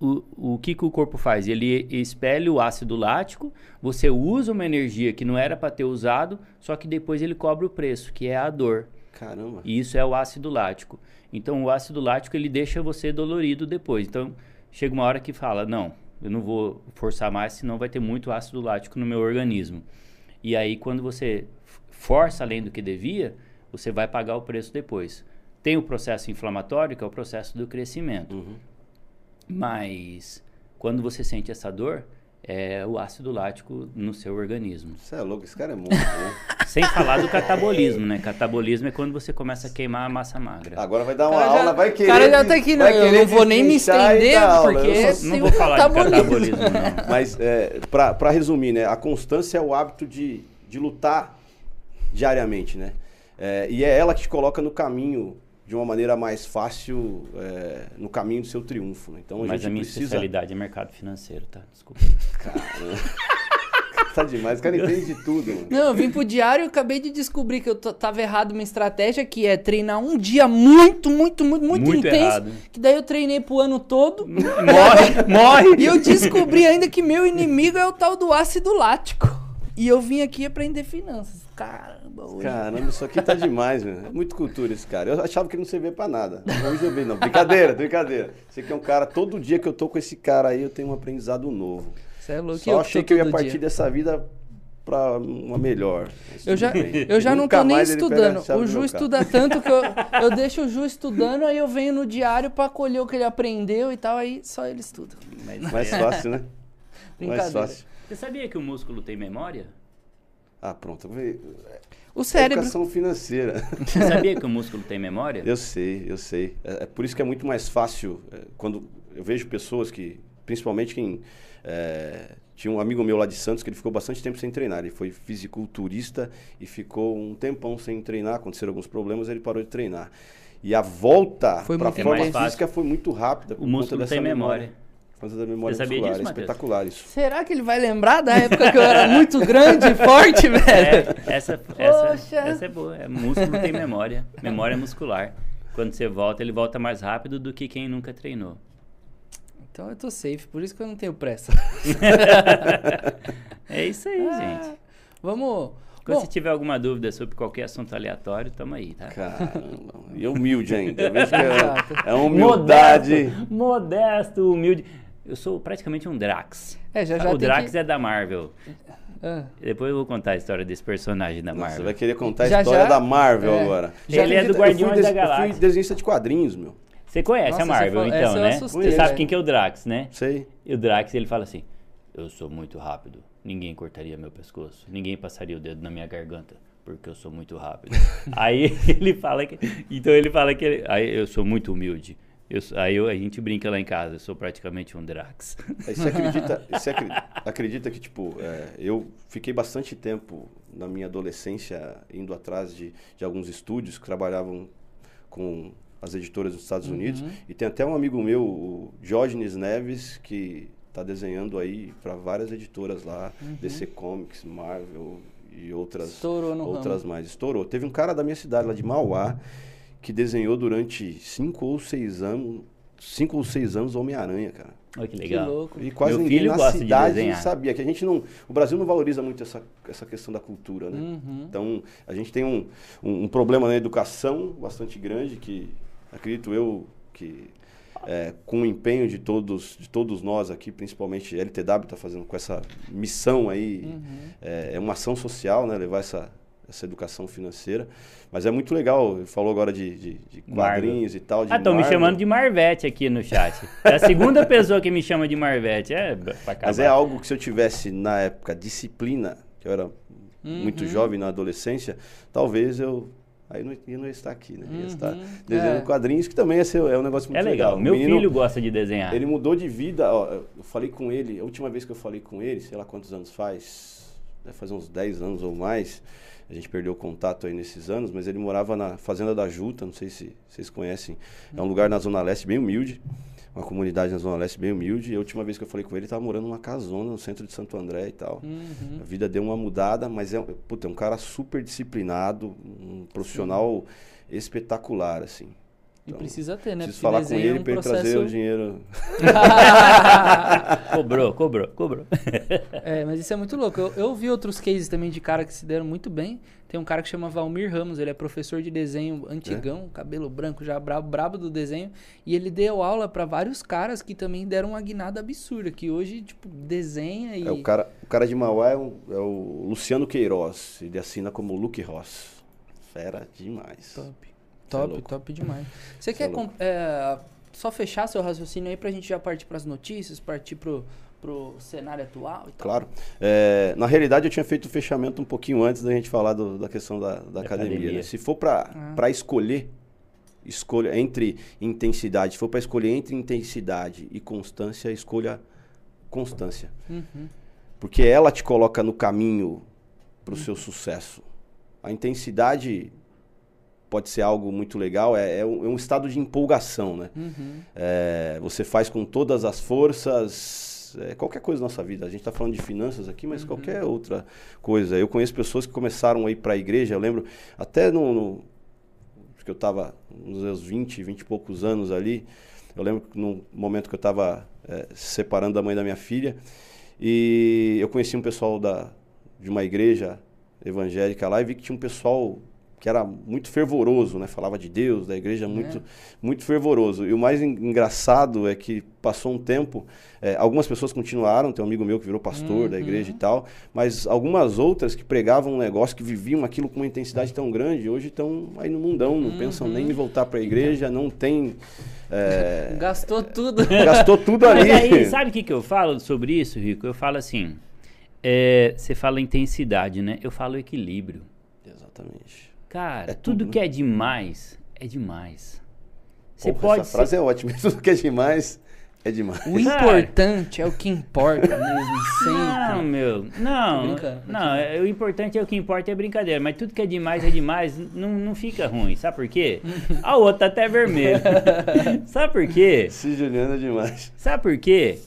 o, o que, que o corpo faz? Ele expele o ácido lático, você usa uma energia que não era para ter usado, só que depois ele cobra o preço, que é a dor. Caramba. E isso é o ácido lático. Então, o ácido lático ele deixa você dolorido depois. Então, chega uma hora que fala: não, eu não vou forçar mais, senão vai ter muito ácido lático no meu organismo. E aí, quando você força além do que devia, você vai pagar o preço depois. Tem o processo inflamatório, que é o processo do crescimento. Uhum. Mas, quando você sente essa dor, é o ácido lático no seu organismo. Você é louco, esse cara é né? Sem falar do catabolismo, né? Catabolismo é quando você começa a queimar a massa magra. Agora vai dar uma aula, já, vai querer. O cara já tá aqui, né? Eu não vou nem me estender, porque. Só, não vou falar de catabolismo, não. Mas, é, para resumir, né? A constância é o hábito de, de lutar diariamente, né? É, e é ela que te coloca no caminho de uma maneira mais fácil, é, no caminho do seu triunfo. Né? Então a Mas gente a minha precisa. especialidade é mercado financeiro, tá? Desculpa. Tá demais, o cara entende de tudo, mano. Não, eu vim pro diário e acabei de descobrir que eu tava errado uma estratégia que é treinar um dia muito, muito, muito, muito, Muito intenso. errado. Que daí eu treinei pro ano todo. morre, morre! E eu descobri ainda que meu inimigo é o tal do ácido lático. E eu vim aqui aprender finanças. Caramba, hoje. Caramba, isso aqui tá demais, meu. É muito cultura esse cara. Eu achava que ele não servia pra nada. Hoje eu vi, não. Brincadeira, brincadeira. Você que é um cara, todo dia que eu tô com esse cara aí, eu tenho um aprendizado novo. Você é louco. Só eu achei que eu ia partir dia. dessa vida pra uma melhor. Eu já, bem. eu já não Nunca tô nem estudando. O Ju estuda tanto que eu, eu deixo o Ju estudando, aí eu venho no diário pra colher o que ele aprendeu e tal, aí só ele estuda. Mas Mais fácil, né? Mais Brincadeira. fácil. Você sabia que o músculo tem memória? Ah, pronto. O cérebro. Educação financeira. Você sabia que o músculo tem memória? Eu sei, eu sei. É, é por isso que é muito mais fácil é, quando eu vejo pessoas que, principalmente quem é, tinha um amigo meu lá de Santos que ele ficou bastante tempo sem treinar. Ele foi fisiculturista e ficou um tempão sem treinar. Aconteceram alguns problemas, ele parou de treinar. E a volta Foi para a muito forma mais fácil. física foi muito rápida. por O conta músculo dessa tem memória. Por causa da memória Você sabia muscular. disso, é espetacular isso. Será que ele vai lembrar da época que eu era muito grande e forte, velho? É, essa, essa, Poxa. essa é boa. É, músculo tem memória. Memória muscular. Quando você volta, ele volta mais rápido do que quem nunca treinou. Então eu tô safe, por isso que eu não tenho pressa. É isso aí, Ah, gente. Vamos. Quando Bom, você tiver alguma dúvida sobre qualquer assunto aleatório, tamo aí, tá? Caramba. E humilde ainda. Eu vejo que Exato. é, é humildade. Modesto, modesto, humilde. Eu sou praticamente um Drax. É, já já o Drax que... é da Marvel. Ah, Depois eu vou contar a história desse personagem da Nossa, você Marvel. vai querer contar a Já, história já? da Marvel É. agora. Já Ele é do Eu Guardiões des- da Eu Galáxia. fui desenhista de quadrinhos, meu. Você conhece Nossa, a Marvel, você falou- então, essa eu né? assustei, Você sabe quem que é o Drax, né? Sei. E o Drax, ele fala assim: Eu sou muito rápido. Ninguém cortaria meu pescoço. Ninguém passaria o dedo na minha garganta. Porque eu sou muito rápido. aí ele fala que. Então ele fala que. ele- aí eu sou muito humilde. Eu aí eu- a gente brinca lá em casa. Eu sou praticamente um Drax. Aí você acredita, você acredita que, tipo, é, eu fiquei bastante tempo na minha adolescência indo atrás de, de alguns estúdios que trabalhavam com as editoras dos Estados Unidos. E tem até um amigo meu, o Diógenes Neves, que está desenhando aí para várias editoras lá, DC Comics, Marvel e outras, outras mais. Estourou. Teve um cara da minha cidade, lá de Mauá, que desenhou durante cinco ou seis anos, cinco ou seis anos Homem-Aranha, cara. Olha que que legal. louco. E quase Meu ninguém filho na gosta de cidade desenhar. sabia que a gente não, o Brasil não valoriza muito essa, essa questão da cultura, né? Uhum. Então a gente tem um, um, um problema na educação bastante grande que acredito eu que é, com o empenho de todos de todos nós aqui, principalmente a LTW está fazendo com essa missão aí Uhum. é, é uma ação social, né? Levar essa essa educação financeira, mas é muito legal. Ele falou agora de, de, de quadrinhos e tal. Ah, estão me Marvel. chamando de Marvete aqui no chat. É a segunda pessoa que me chama de Marvete. É. Mas é algo que se eu tivesse na época disciplina, que eu era muito Uhum. jovem na adolescência, talvez eu aí não, eu não ia estar aqui, né? Ia estar Uhum. desenhando É. quadrinhos, que também ser, é um negócio muito É legal. O Meu menino, filho gosta de desenhar. ele mudou de vida, ó, eu falei com ele, a última vez que eu falei com ele, sei lá quantos anos faz, deve fazer uns 10 anos ou mais, a gente perdeu o contato aí nesses anos, mas ele morava na Fazenda da Juta, não sei se vocês conhecem, é um lugar na Zona Leste bem humilde, uma comunidade na Zona Leste bem humilde, e a última vez que eu falei com ele, ele estava morando numa casona no centro de Santo André e tal. Uhum. A vida deu uma mudada, mas é, puta, é um cara super disciplinado, um profissional espetacular, assim. E Então, precisa ter, né? Preciso Porque falar com é ele um para ele processo... trazer o dinheiro. Cobrou, cobrou, cobrou. É, mas isso é muito louco. Eu, eu vi outros cases também de cara que se deram muito bem. Tem um cara que chama Valmir Ramos, ele é professor de desenho antigão, cabelo branco, já brabo, brabo do desenho. E ele deu aula pra vários caras que também deram uma guinada absurda, que hoje, tipo, desenha e... É, o, cara, o cara de Mauá é, o- é o Luciano Queiroz. Ele assina como Luke Ross. Fera demais. Top. Cê é Top, top demais. Você Cê é quer com- é, só fechar seu raciocínio aí pra gente já partir pras notícias, partir pro, pro cenário atual e tal? Claro. É, na realidade, eu tinha feito o fechamento um pouquinho antes da gente falar do- da questão da, da academia. academia. né? Se for para Ah. escolher, escolha entre intensidade, se for para escolher entre intensidade e constância, escolha constância. Uhum. Porque ela te coloca no caminho para o seu sucesso. A a intensidade pode ser algo muito legal, é, é, um, é um estado de empolgação, né? Uhum. É, você faz com todas as forças, é, qualquer coisa na nossa vida. A gente está falando de finanças aqui, mas Uhum. qualquer outra coisa. Eu conheço pessoas que começaram a ir para a igreja, eu lembro, até no, no que eu estava nos meus 20, 20 e poucos anos ali, eu lembro que no momento que eu estava separando da mãe da minha filha, e eu conheci um pessoal da, de uma igreja evangélica lá e vi que tinha um pessoal que era muito fervoroso, né? Falava de Deus, da igreja, muito, É. muito fervoroso. E o mais en- engraçado é que passou um tempo, eh, algumas pessoas continuaram, tem um amigo meu que virou pastor da Uhum. igreja e tal, mas algumas outras que pregavam um negócio, que viviam aquilo com uma intensidade tão grande, hoje estão aí no mundão, não pensam nem Uhum. em voltar para a igreja, não tem... eh, Gastou tudo. gastou tudo Mas ali. aí, sabe o que, que eu falo sobre isso, Rico? Eu falo assim, é, você fala intensidade, né? Eu falo equilíbrio. Exatamente. Cara, É tudo, tudo, né? que é demais, é demais. Você Porra, pode essa ser... frase é ótima. Tudo que é demais, é demais. O importante é o que importa mesmo, Não, sempre. meu, Tô não, não, é, o importante é o que importa é brincadeira, mas tudo que é demais é demais, não, não fica ruim, sabe por quê? A outra tá até vermelha. sabe por quê? Esse Juliano é demais. Sabe por quê?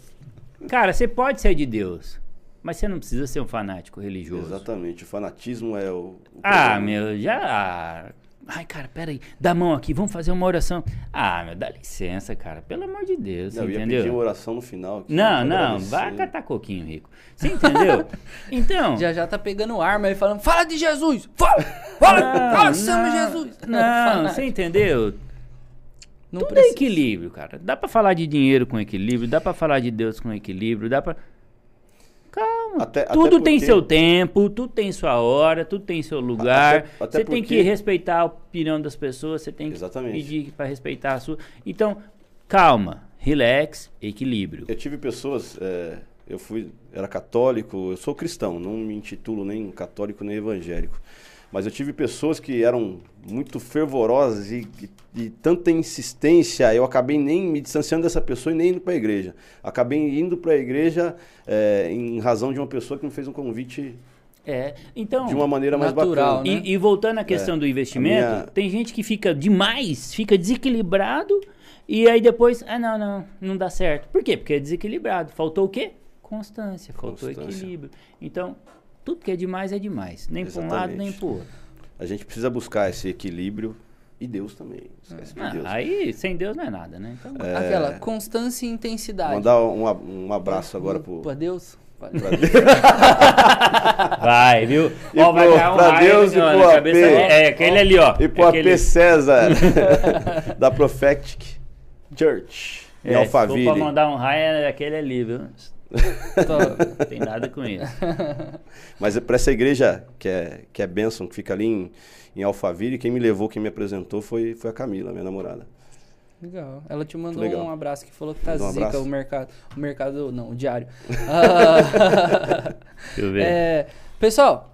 Cara, você pode ser de Deus, mas você não precisa ser um fanático religioso. Exatamente. O fanatismo é o. o Ah, meu, já. Ai, cara, peraí, dá a mão aqui, vamos fazer uma oração. Ah, meu, dá licença, cara, pelo amor de Deus, Não, eu ia entendeu? pedir uma oração no final. aqui, Não, não, vai catar coquinho, Rico. Você entendeu? Então. Já já tá pegando arma e falando, fala de Jesus! Fala! Fala! fala, chama Jesus! Não, fala. você entendeu? Não Tudo é precisa. equilíbrio, cara. Dá pra falar de dinheiro com equilíbrio, dá pra falar de Deus com equilíbrio, dá pra. Calma. Até- até tudo tem porque- seu tempo, tudo tem sua hora, tudo tem seu lugar. Até- até você tem que porque- respeitar a opinião das pessoas, você tem que Exatamente. pedir pra respeitar a sua. Então, calma, relax, equilíbrio. Eu tive pessoas. é, eu fui. Era católico, eu sou cristão, não me intitulo nem católico nem evangélico. Mas eu tive pessoas que eram muito fervorosas e, e, e tanta insistência, eu acabei nem me distanciando dessa pessoa e nem indo para a igreja. Acabei indo para a igreja é, em razão de uma pessoa que me fez um convite É, então. de uma maneira mais natural, bacana. né? E, e voltando à questão É, do investimento, minha- tem gente que fica demais, fica desequilibrado e aí depois, ah, não, não, não dá certo. Por quê? Porque é desequilibrado. Faltou o quê? Constância, faltou Constância. equilíbrio. Então, tudo que é demais é demais. Nem para um lado, nem para outro. A gente precisa buscar esse equilíbrio e Deus também. Não Esquece de Ah, Deus. aí, sem Deus não é nada, né? Então, Aquela constância e intensidade. Mandar um, um abraço agora pro. Pra Deus. pra- vai, viu? E Ó, vai pro- dar um pra raio Deus e na pro cabeça AP. dele. É, aquele ali, ó. E pro aquele... AP César, da Prophetic Church, em É, se for Alphaville. pra mandar um raio, é aquele ali, viu? Tô- Não tem nada com isso. Mas para essa igreja que é, que é bênção, que fica ali em, em Alphaville, quem me levou, quem me apresentou foi, foi a Camila, minha namorada. Legal. Ela te mandou um abraço que falou que tá um zica abraço. o mercado. O mercado, não, o diário. Ah, Deixa eu ver. é, pessoal,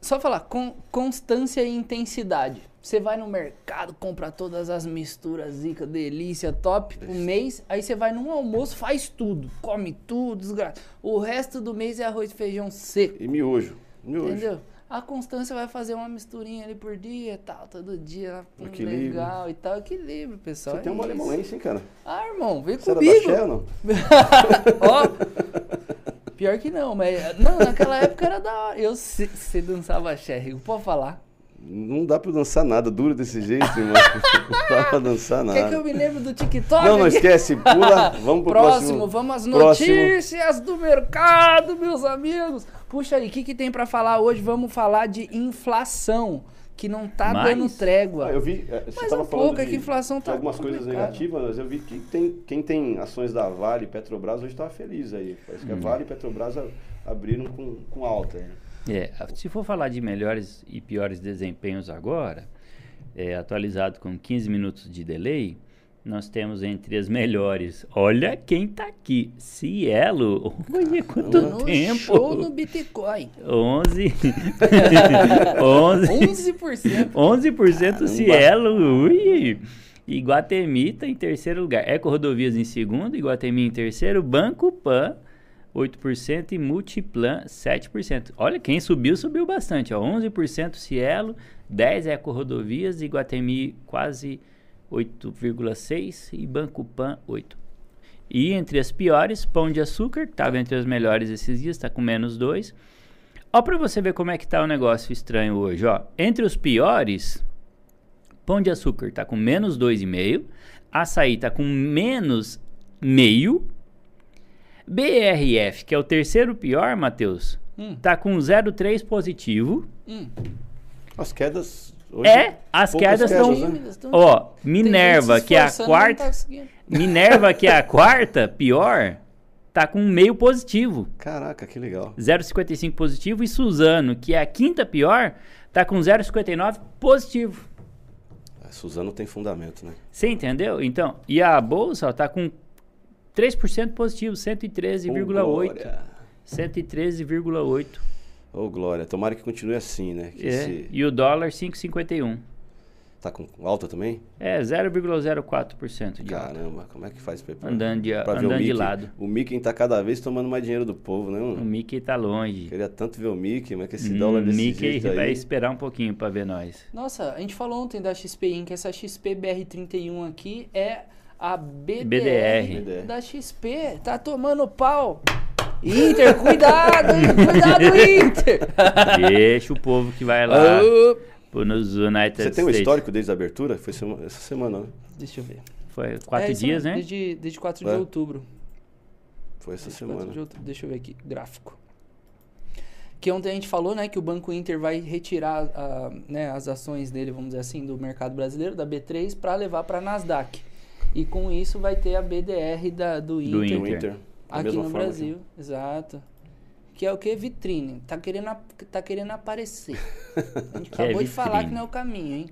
só falar, com constância e intensidade. Você vai no mercado, compra todas as misturas, zica, delícia, top, o mês, aí você vai num almoço, faz tudo, come tudo, desgraça. O resto do mês é arroz e feijão seco. E miojo. Miojo. Entendeu? A Constância vai fazer uma misturinha ali por dia, tal, todo dia, hum, Equilíbrio. legal e tal, equilíbrio, pessoal. Você é tem uma isso. malemolência, hein, cara? Ah, irmão, vem Você era da comigo. Shell, não? Ó, pior que não, mas não, naquela época era da hora. Eu se- você dançava axé, Rigo, pode falar. Não dá pra dançar nada, duro desse jeito, irmão. Não dá pra dançar Quer que nada. eu me lembre do TikTok? Não, não esquece, pula, vamos pro Próximo, próximo. vamos às Próximo. notícias do mercado, meus amigos. Puxa aí, o que, que tem pra falar hoje? Vamos falar de inflação, que não tá Mais? dando trégua. Ah, eu vi, eh, você Mais tava um falando pouco, é de, que a inflação tá algumas coisas complicada. negativas, mas eu vi que tem, quem tem ações da Vale e Petrobras hoje estava feliz aí. Parece Hum. que a Vale e Petrobras abriram com, com alta. né? É, se for falar de melhores e piores desempenhos agora, é, atualizado com 15 minutos de delay, nós temos entre as melhores. Olha quem tá aqui. Cielo. Olha quanto no tempo. show no Bitcoin. 11. 11. 11%. 11% Cielo. Ui. Iguatemi tá em terceiro lugar. Eco Rodovias em segundo, Iguatemi em terceiro, Banco Pan. 8% e Multiplan 7%. Olha, quem subiu, subiu bastante. Ó. 11% Cielo, 10% Eco-Rodovias, Iguatemi quase 8,6% e Banco Pan 8%. E entre as piores, Pão de Açúcar, que estava entre as melhores esses dias, está com menos 2%. Ó, para você ver como é que tá o negócio estranho hoje, ó. Entre os piores, Pão de Açúcar está com menos 2,5%, Açaí está com menos meio, BRF, que é o terceiro pior, Matheus, Hum. tá com 0,3 positivo. Hum. As quedas. Hoje, É, as quedas estão. né? Ó, Minerva, que é a não quarta. tá. Minerva, que é a quarta pior, tá com meio positivo. Caraca, que legal. 0,55 positivo. E Suzano, que é a quinta pior, tá com 0,59 positivo. A Suzano tem fundamento, né? Você entendeu? Então, e a bolsa ó, tá com 3% positivo, 113,8. Ô, Glória. 113,8. Ô, Glória. Tomara que continue assim, né? Que É. esse- E o dólar 5,51. Tá com alta também? É 0,04% de alta. Caramba, como é que faz pra, Andando de, pra ver o andando de lado. O Mickey tá cada vez tomando mais dinheiro do povo, né? O mano? Mickey tá longe. Queria tanto ver o Mickey, mas que esse Hum, dólar desse Mickey jeito vai aí... esperar um pouquinho pra ver nós. Nossa, a gente falou ontem da XP Inc. Essa XP BR31 aqui é a BDR, BDR. da XP. Tá tomando pau. Inter, cuidado, hein? Cuidado, Inter! Deixa o povo que vai lá pro- nos United Você tem um States. histórico desde a abertura? Foi sema- essa semana, né? Deixa eu ver. Foi quatro É, dias, mesmo, né? Desde, desde 4 É. de outubro. Foi essa 24 semana. de outubro. Deixa eu ver aqui, gráfico. Que ontem a gente falou, né, que o Banco Inter vai retirar né, as ações dele, vamos dizer assim, do mercado brasileiro, da B3, para levar para Nasdaq. E com isso vai ter a BDR da, do Inter, Inter. O Inter. aqui no Brasil. Exato. Que é o que? Vitrine. Tá querendo, tá querendo aparecer. A gente Que é acabou de falar que não é o caminho, hein?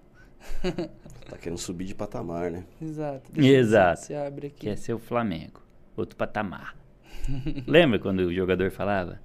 Tá querendo subir de patamar, né? Exato. Deixa eu ver se Exato. Você abre aqui. Que é ser o Flamengo. Outro patamar. Lembra quando o jogador falava?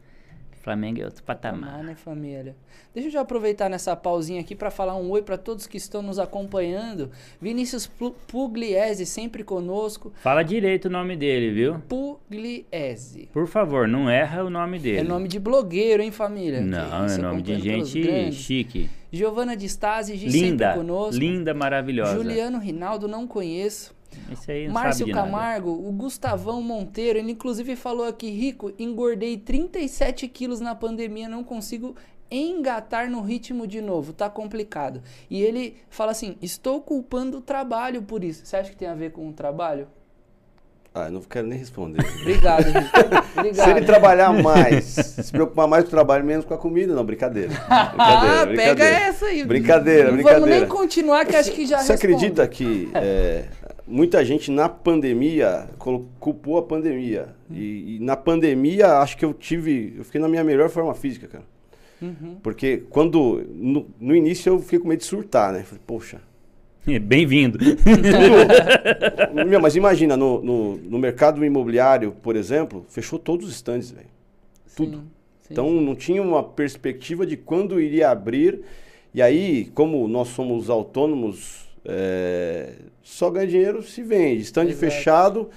Flamengo é outro Patamar, patamar. né, família? Deixa eu já aproveitar nessa pausinha aqui para falar um oi para todos que estão nos acompanhando. Vinícius Pu- Pugliese sempre conosco. Fala direito o nome dele, viu? Pugliese. Por favor, não erra o nome dele. É nome de blogueiro, hein, família? Não, é nome de gente chique. Giovana de Stasi, Linda. sempre conosco. Linda, maravilhosa. Juliano Rinaldo, não conheço. Esse aí não Márcio sabe de nada. Camargo, o Gustavão Monteiro, ele inclusive falou aqui, Rico, engordei 37 quilos na pandemia, não consigo engatar no ritmo de novo, tá complicado. E ele fala assim, estou culpando o trabalho por isso. Você acha que tem a ver com o trabalho? Ah, eu não quero nem responder. Obrigado, Rico. Obrigado. Se ele trabalhar mais, se preocupar mais com o trabalho, menos com a comida, não, brincadeira. Ah, Brincadeira, pega brincadeira. essa aí. Brincadeira, Não brincadeira. vamos nem continuar que acho que já Você responde. acredita que é, muita gente na pandemia culpou a pandemia? E, e na pandemia, acho que eu tive. Eu fiquei na minha melhor forma física, cara. Uhum. Porque quando. No, no início eu fiquei com medo de surtar, né? Falei, poxa. Bem-vindo. Meu, mas imagina, no, no, no mercado imobiliário, por exemplo, fechou todos os estandes, velho. tudo. Sim. Então não tinha uma perspectiva de quando iria abrir. E aí, como nós somos autônomos, é, só ganha dinheiro se vende. Stand Exato. fechado.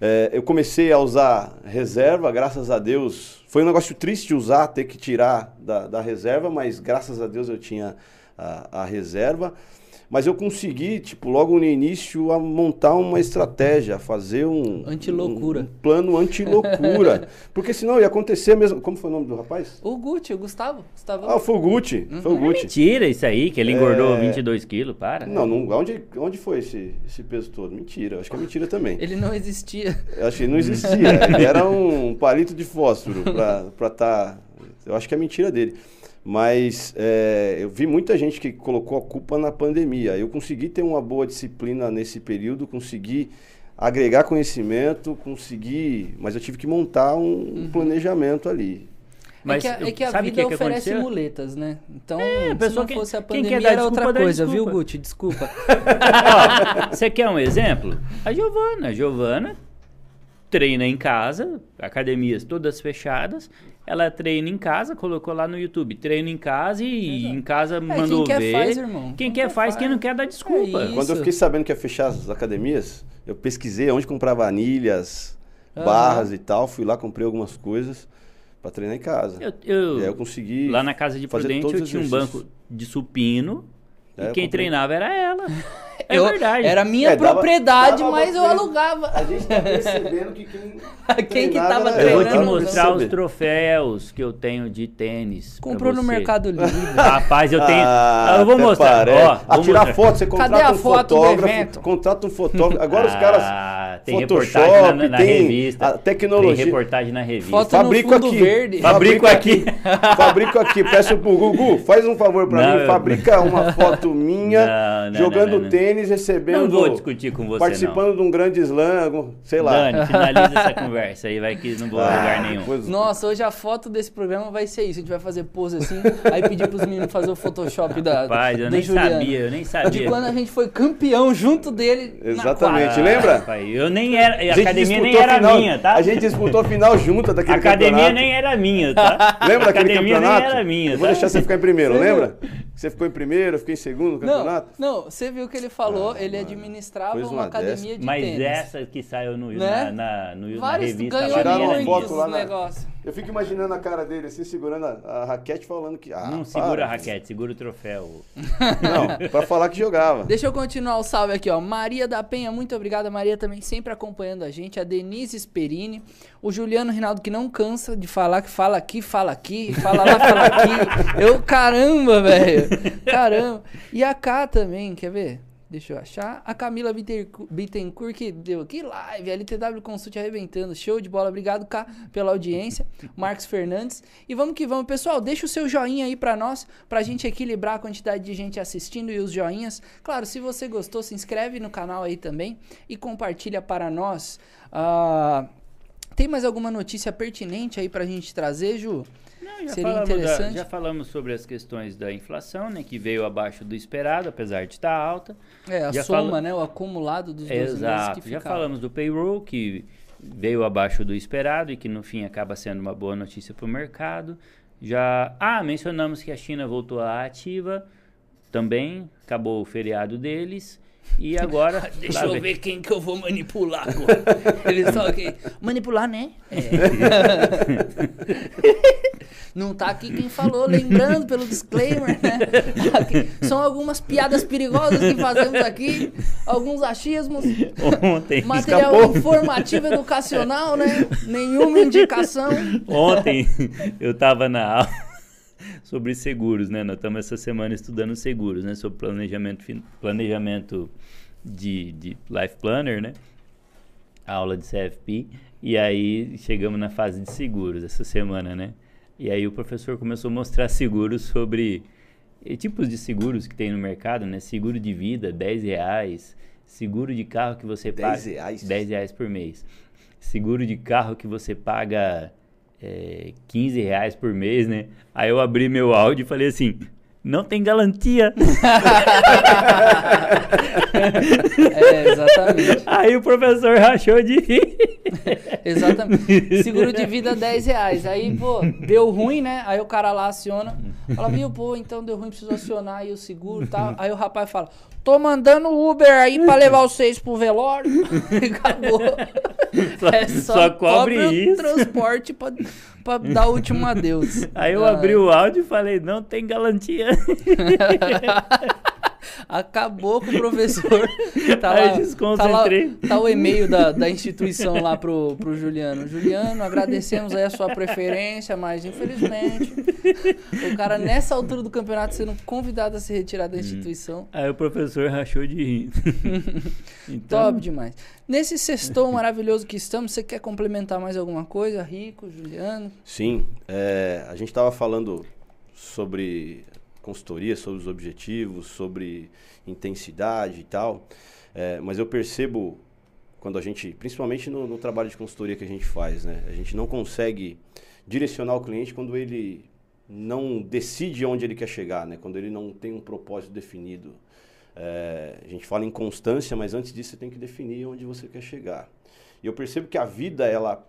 é, eu comecei a usar reserva, graças a Deus. Foi um negócio triste usar, ter que tirar da, da reserva, mas graças a Deus eu tinha a, a reserva. Mas eu consegui, tipo, logo no início, a montar uma estratégia, fazer um. Anti-loucura. Um, um plano anti-loucura. Porque senão ia acontecer mesmo. Como foi o nome do rapaz? O Gucci, o Gustavo. Gustavo. Ah, foi o Gucci. Foi o Gucci. Mentira isso aí, que ele engordou É. 22 quilos, para. Não, não, onde, onde foi esse, esse peso todo? Mentira, acho que é mentira também. Ele não existia. Eu acho que ele não existia. Ele era um palito de fósforo pra estar. Tá, eu acho que é mentira dele. Mas é, eu vi muita gente que colocou a culpa na pandemia. Eu consegui ter uma boa disciplina nesse período, consegui agregar conhecimento, consegui. Mas eu tive que montar um, um planejamento ali. Mas é que a, é que a sabe vida que que oferece aconteceu? muletas, né? Então, a se pessoa não que- fosse a pandemia, dar era desculpa, outra coisa, viu. Gucci? Desculpa. Ó, Você quer um exemplo? A Giovana. A Giovana treina em casa, academias todas fechadas. Ela treina em casa, colocou lá no YouTube. Treino em casa e Exato. em casa É, mandou quem quer ver. faz, irmão. Quem, Quem quer quer faz, quem faz. não quer dá desculpa. É. Quando eu fiquei sabendo que ia fechar as academias, eu pesquisei onde comprar anilhas, barras e tal. Fui lá, comprei algumas coisas para treinar em casa. Eu, eu, e aí eu consegui. Lá na casa de fazer Prudente todos eu tinha um banco de supino. É, e quem comprei. treinava era ela. É Eu- verdade. Era minha É, dava- propriedade, dava mas eu alugava. A gente tá percebendo que quem. Quem que tava era Eu vou te treinando, mostrar os troféus que eu tenho de tênis. Comprou no. Mercado Livre. Rapaz, eu tenho. Ah, eu vou mostrar. Ó, a vou tirar mostrar. foto, você contrata Cadê a um foto do fotógrafo. evento? Contrata um fotógrafo. Agora os Ah, tem Photoshop, reportagem na, na tem revista. a tecnologia. Tem reportagem na revista. Foto no Fabrico fundo aqui. verde. Fabrico aqui. Fabrico aqui. Peço pro Gugu, faz um favor pra Não, mim. eu- Fabrica uma foto minha Não, não, jogando não, tênis, recebendo. Não vou discutir com você, Participando de um grande slam, sei lá. Dani, finaliza essa conversa aí, vai que não vou a lugar Ah, nenhum. depois- Nossa, hoje a foto desse programa vai ser isso. A gente vai fazer pose assim, aí pedir pros meninos fazer o Photoshop da. Rapaz, eu nem Juliano. sabia, eu nem sabia. De quando a gente foi campeão junto dele. Exatamente. lembra? rapaz, eu nem era. A, A academia nem era final- minha, tá? A gente disputou a final junta A daquele academia campeonato. nem era minha, tá? Lembra a daquele academia campeonato? nem era minha, Eu Vou tá? deixar você ficar em primeiro, Você lembra? Você ficou em primeiro, eu fiquei em segundo no Não, campeonato. não, você viu o que ele falou, Ah, ele mano. administrava uma uma academia de Mas tênis. essa que saiu no, Né? na, na, no, na Vários revista ganhou lá Tiraram foto lá na- negócios. Eu fico imaginando a cara dele assim, segurando a, a raquete, falando que. Ah, Não para. segura a raquete, segura o troféu. Não, pra falar que jogava. Deixa eu continuar o salve aqui, ó. Maria da Penha, muito obrigada. Maria também sempre acompanhando a gente. A Denise Sperini. O Juliano Rinaldo, que não cansa de falar, que fala aqui, fala aqui, fala lá, fala aqui. Eu, caramba, velho. Caramba. E a K também, quer ver? Deixa eu achar. A Camila Bittencourt, que deu que live. LTW Consult arrebentando. Show de bola. Obrigado, K, pela audiência. Marcos Fernandes. E vamos que vamos. Pessoal, deixa o seu joinha aí pra nós, pra gente equilibrar a quantidade de gente assistindo e os joinhas. Claro, se você gostou, se inscreve no canal aí também e compartilha para nós. Ah, tem mais alguma notícia pertinente aí pra gente trazer, Ju? Não, já Seria falamos da- já falamos sobre as questões da inflação, né? Que veio abaixo do esperado, apesar de estar alta. É, a Já soma, né? O acumulado dos 12 meses que Exato. Já falamos do payroll, que veio abaixo do esperado e que no fim acaba sendo uma boa notícia para o mercado. Já. Ah, mencionamos que a China voltou à ativa também, acabou o feriado deles. E agora. Deixa lá eu ver quem que eu vou manipular agora. Eles estão aqui. Manipular, né? É. Não tá aqui quem falou, lembrando pelo disclaimer, né? Aqui são algumas piadas perigosas que fazemos aqui, alguns achismos, Ontem. material Escapou. informativo educacional, né? Nenhuma indicação. Ontem eu estava na aula sobre seguros, né? Nós estamos essa semana estudando seguros, né? Sobre planejamento, planejamento de, de Life Planner, né? Aula de CFP. E aí chegamos na fase de seguros essa semana, né? E aí o professor começou a mostrar seguros sobre eh, tipos de seguros que tem no mercado, né? Seguro de vida, 10 reais. Seguro de carro que você 10 paga... reais? 10 reais por mês. Seguro de carro que você paga é, 15 reais por mês, né? Aí eu abri meu áudio e falei assim, não tem garantia. É, exatamente. Aí o professor rachou de rir. Exatamente. Seguro de vida 10 reais. Aí, pô, deu ruim, né? Aí o cara lá aciona. Fala, viu, pô, então deu ruim, preciso acionar aí o seguro e tal. Aí o rapaz fala, tô mandando Uber aí pra levar vocês pro velório. Acabou. Só, É só cobre o isso. transporte pra, pra dar o último adeus. Aí eu Ah, abri o áudio e falei, não tem garantia. Acabou com o professor. Tá Aí lá, desconcentrei. Tá, lá, tá o e-mail da, da instituição lá pro, pro Juliano. Juliano, agradecemos aí a sua preferência, mas infelizmente o cara nessa altura do campeonato sendo convidado a se retirar da instituição. Aí o professor rachou de rir. Então, Top demais. Nesse sextou maravilhoso que estamos, você quer complementar mais alguma coisa? Rico, Juliano? Sim, é, a gente estava falando sobre consultoria, sobre os objetivos, sobre intensidade e tal, é, mas eu percebo quando a gente, principalmente no, no trabalho de consultoria que a gente faz, né, a gente não consegue direcionar o cliente quando ele não decide onde ele quer chegar, né, quando ele não tem um propósito definido. É, a gente fala em constância, mas antes disso você tem que definir onde você quer chegar. E eu percebo que a vida ela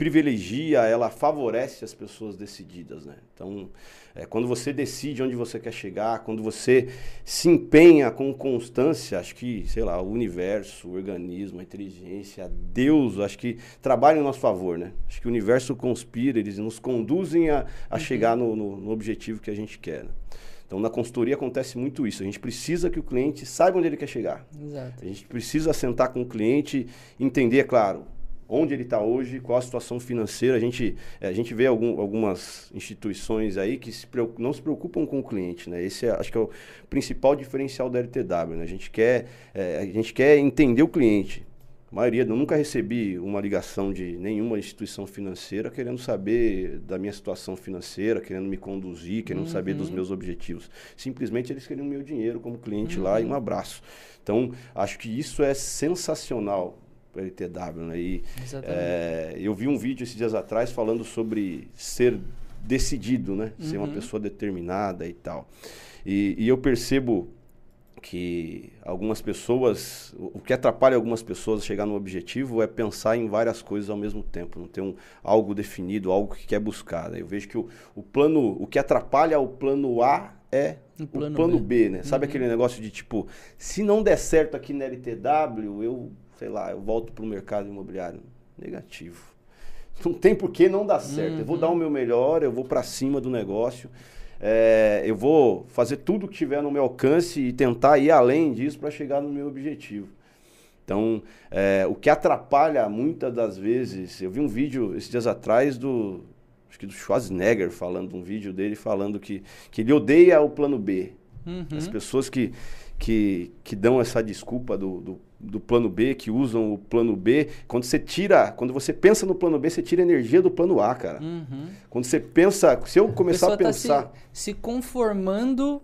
privilegia, ela favorece as pessoas decididas, né? Então, é, quando você decide onde você quer chegar, quando você se empenha com constância, acho que, sei lá, o universo, o organismo, a inteligência, Deus, acho que trabalham a nosso favor, né? Acho que o universo conspira, eles nos conduzem a, a uhum. chegar no, no, no, objetivo que a gente quer. Né? Então, na consultoria acontece muito isso. A gente precisa que o cliente saiba onde ele quer chegar. Exato. A gente precisa sentar com o cliente, entender, é claro, onde ele está hoje, qual a situação financeira. A gente, é, a gente vê algum, algumas instituições aí que se, não se preocupam com o cliente, né? Esse é, acho que é o principal diferencial da LTW, né? A gente quer, é, a gente quer entender o cliente. A maioria, eu nunca recebi uma ligação de nenhuma instituição financeira querendo saber da minha situação financeira, querendo me conduzir, querendo uhum. saber dos meus objetivos. Simplesmente eles queriam meu dinheiro como cliente uhum. lá e um abraço. Então, acho que isso é sensacional LTW, né? E, é, eu vi um vídeo esses dias atrás falando sobre ser decidido, né? Uhum. Ser uma uhum. pessoa determinada e tal. E, e, eu percebo que algumas pessoas, o que atrapalha algumas pessoas a chegar no objetivo é pensar em várias coisas ao mesmo tempo, não ter um, algo definido, algo que quer buscar. Né? Eu vejo que o, o plano, o que atrapalha o plano A é o plano, o plano B. B. né? Sabe uhum. aquele negócio de tipo, se não der certo aqui na LTW, eu sei lá, eu volto para o mercado imobiliário. Negativo. Não tem por que não dar certo. Uhum. Eu vou dar o meu melhor, eu vou para cima do negócio. É, eu vou fazer tudo que tiver no meu alcance e tentar ir além disso para chegar no meu objetivo. Então, é, o que atrapalha muitas das vezes, eu vi um vídeo esses dias atrás do, acho que do Schwarzenegger falando, um vídeo dele falando que, que ele odeia o plano B. Uhum. As pessoas que, que, que dão essa desculpa do, do do plano B, que usam o plano B. Quando você tira, quando você pensa no plano B, você tira energia do plano A, cara. Uhum. Quando você pensa, se eu começar a, a pensar. Tá se, se, conformando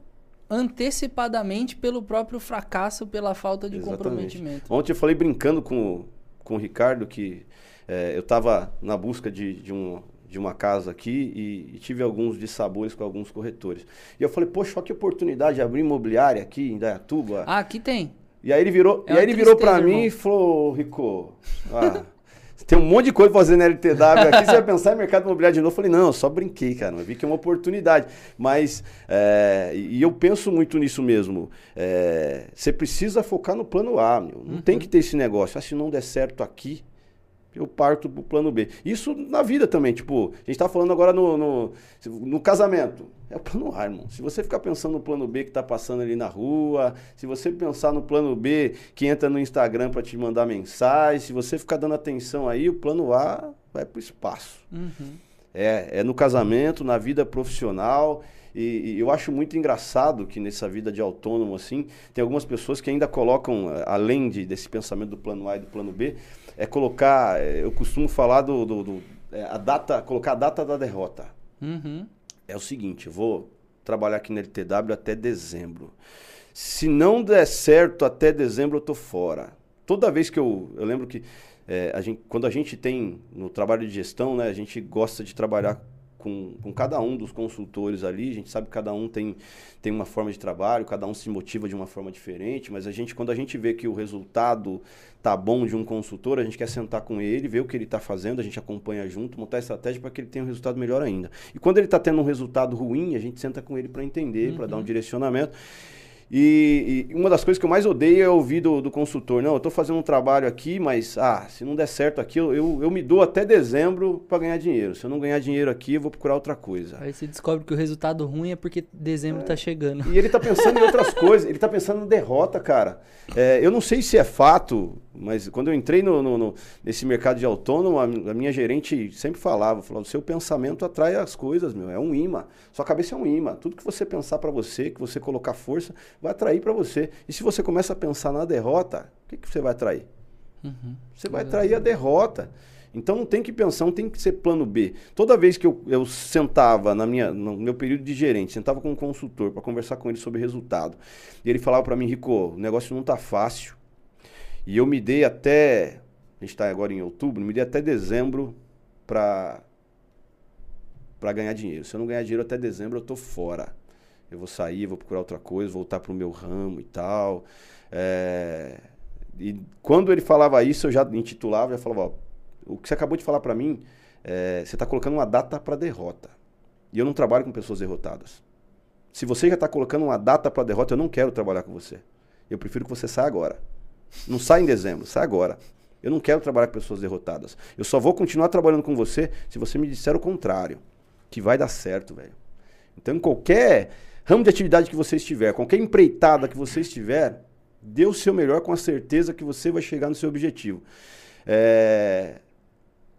antecipadamente pelo próprio fracasso, pela falta de Exatamente. comprometimento. Ontem eu falei brincando com, com o Ricardo que é, eu estava na busca de, de, um, de uma casa aqui e, e, tive alguns dissabores com alguns corretores. E eu falei, poxa, olha que oportunidade de abrir imobiliária aqui em Dayatuba. Ah, aqui tem. E aí ele virou, é e aí ele virou para mim e falou, Rico, ah, tem um monte de coisa na LTW aqui, você vai pensar em mercado imobiliário de novo? Eu falei, não, eu só brinquei, cara, eu vi que é uma oportunidade. Mas, é, e eu penso muito nisso mesmo, é, você precisa focar no plano A, meu. não uhum. tem que ter esse negócio, ah, se não der certo aqui, eu parto pro plano B. Isso na vida também, tipo, a gente tá falando agora no, no, no casamento. É o plano A, irmão. Se você ficar pensando no plano B que tá passando ali na rua, se você pensar no plano B que entra no Instagram para te mandar mensagem, se você ficar dando atenção aí, o plano A vai pro espaço. Uhum. É, é no casamento, na vida profissional. E, e, eu acho muito engraçado que nessa vida de autônomo, assim, tem algumas pessoas que ainda colocam, além de, desse pensamento do plano A e do plano B, é colocar, é, eu costumo falar do, do, do é, a data, colocar a data da derrota. Uhum. É o seguinte, eu vou trabalhar aqui na LTW até dezembro. Se não der certo até dezembro, eu tô fora. Toda vez que eu, eu lembro que é, a gente, quando a gente tem no trabalho de gestão, né, a gente gosta de trabalhar com, com cada um dos consultores ali. A gente sabe que cada um tem, tem uma forma de trabalho, cada um se motiva de uma forma diferente, mas a gente, quando a gente vê que o resultado tá bom de um consultor, a gente quer sentar com ele, ver o que ele está fazendo, a gente acompanha junto, montar estratégia para que ele tenha um resultado melhor ainda. E quando ele está tendo um resultado ruim, a gente senta com ele para entender, uhum. para dar um direcionamento. E, e, uma das coisas que eu mais odeio é ouvir do, do consultor. Não, eu estou fazendo um trabalho aqui, mas ah, se não der certo aqui, eu, eu, eu me dou até dezembro para ganhar dinheiro. Se eu não ganhar dinheiro aqui, eu vou procurar outra coisa. Aí você descobre que o resultado ruim é porque dezembro está é. chegando. E ele está pensando em outras coisas. Ele está pensando em derrota, cara. É, eu não sei se é fato, mas quando eu entrei no, no, no, nesse mercado de autônomo, a, a, minha gerente sempre falava, falava, o seu pensamento atrai as coisas, meu, é um imã. Sua cabeça é um imã. Tudo que você pensar para você, que você colocar força, vai atrair para você. E se você começa a pensar na derrota, o que, que você vai atrair? Uhum. Você vai atrair a derrota. Então não tem que pensar, não tem que ser plano B. Toda vez que eu, eu sentava na minha, no meu período de gerente, sentava com um consultor para conversar com ele sobre resultado, e ele falava para mim, Rico, o negócio não está fácil. E eu me dei até, a gente está agora em outubro, me dei até dezembro para para ganhar dinheiro. Se eu não ganhar dinheiro até dezembro, eu tô fora. Eu vou sair, vou procurar outra coisa, voltar para o meu ramo e tal. É... E quando ele falava isso, eu já intitulava, já falava, ó, o que você acabou de falar para mim é, você está colocando uma data para derrota. E eu não trabalho com pessoas derrotadas. Se você já está colocando uma data para derrota, eu não quero trabalhar com você. Eu prefiro que você saia agora. Não sai em dezembro, sai agora. Eu não quero trabalhar com pessoas derrotadas. Eu só vou continuar trabalhando com você se você me disser o contrário. Que vai dar certo, velho. Então, qualquer ramo de atividade que você estiver, qualquer empreitada que você estiver, dê o seu melhor com a certeza que você vai chegar no seu objetivo. É...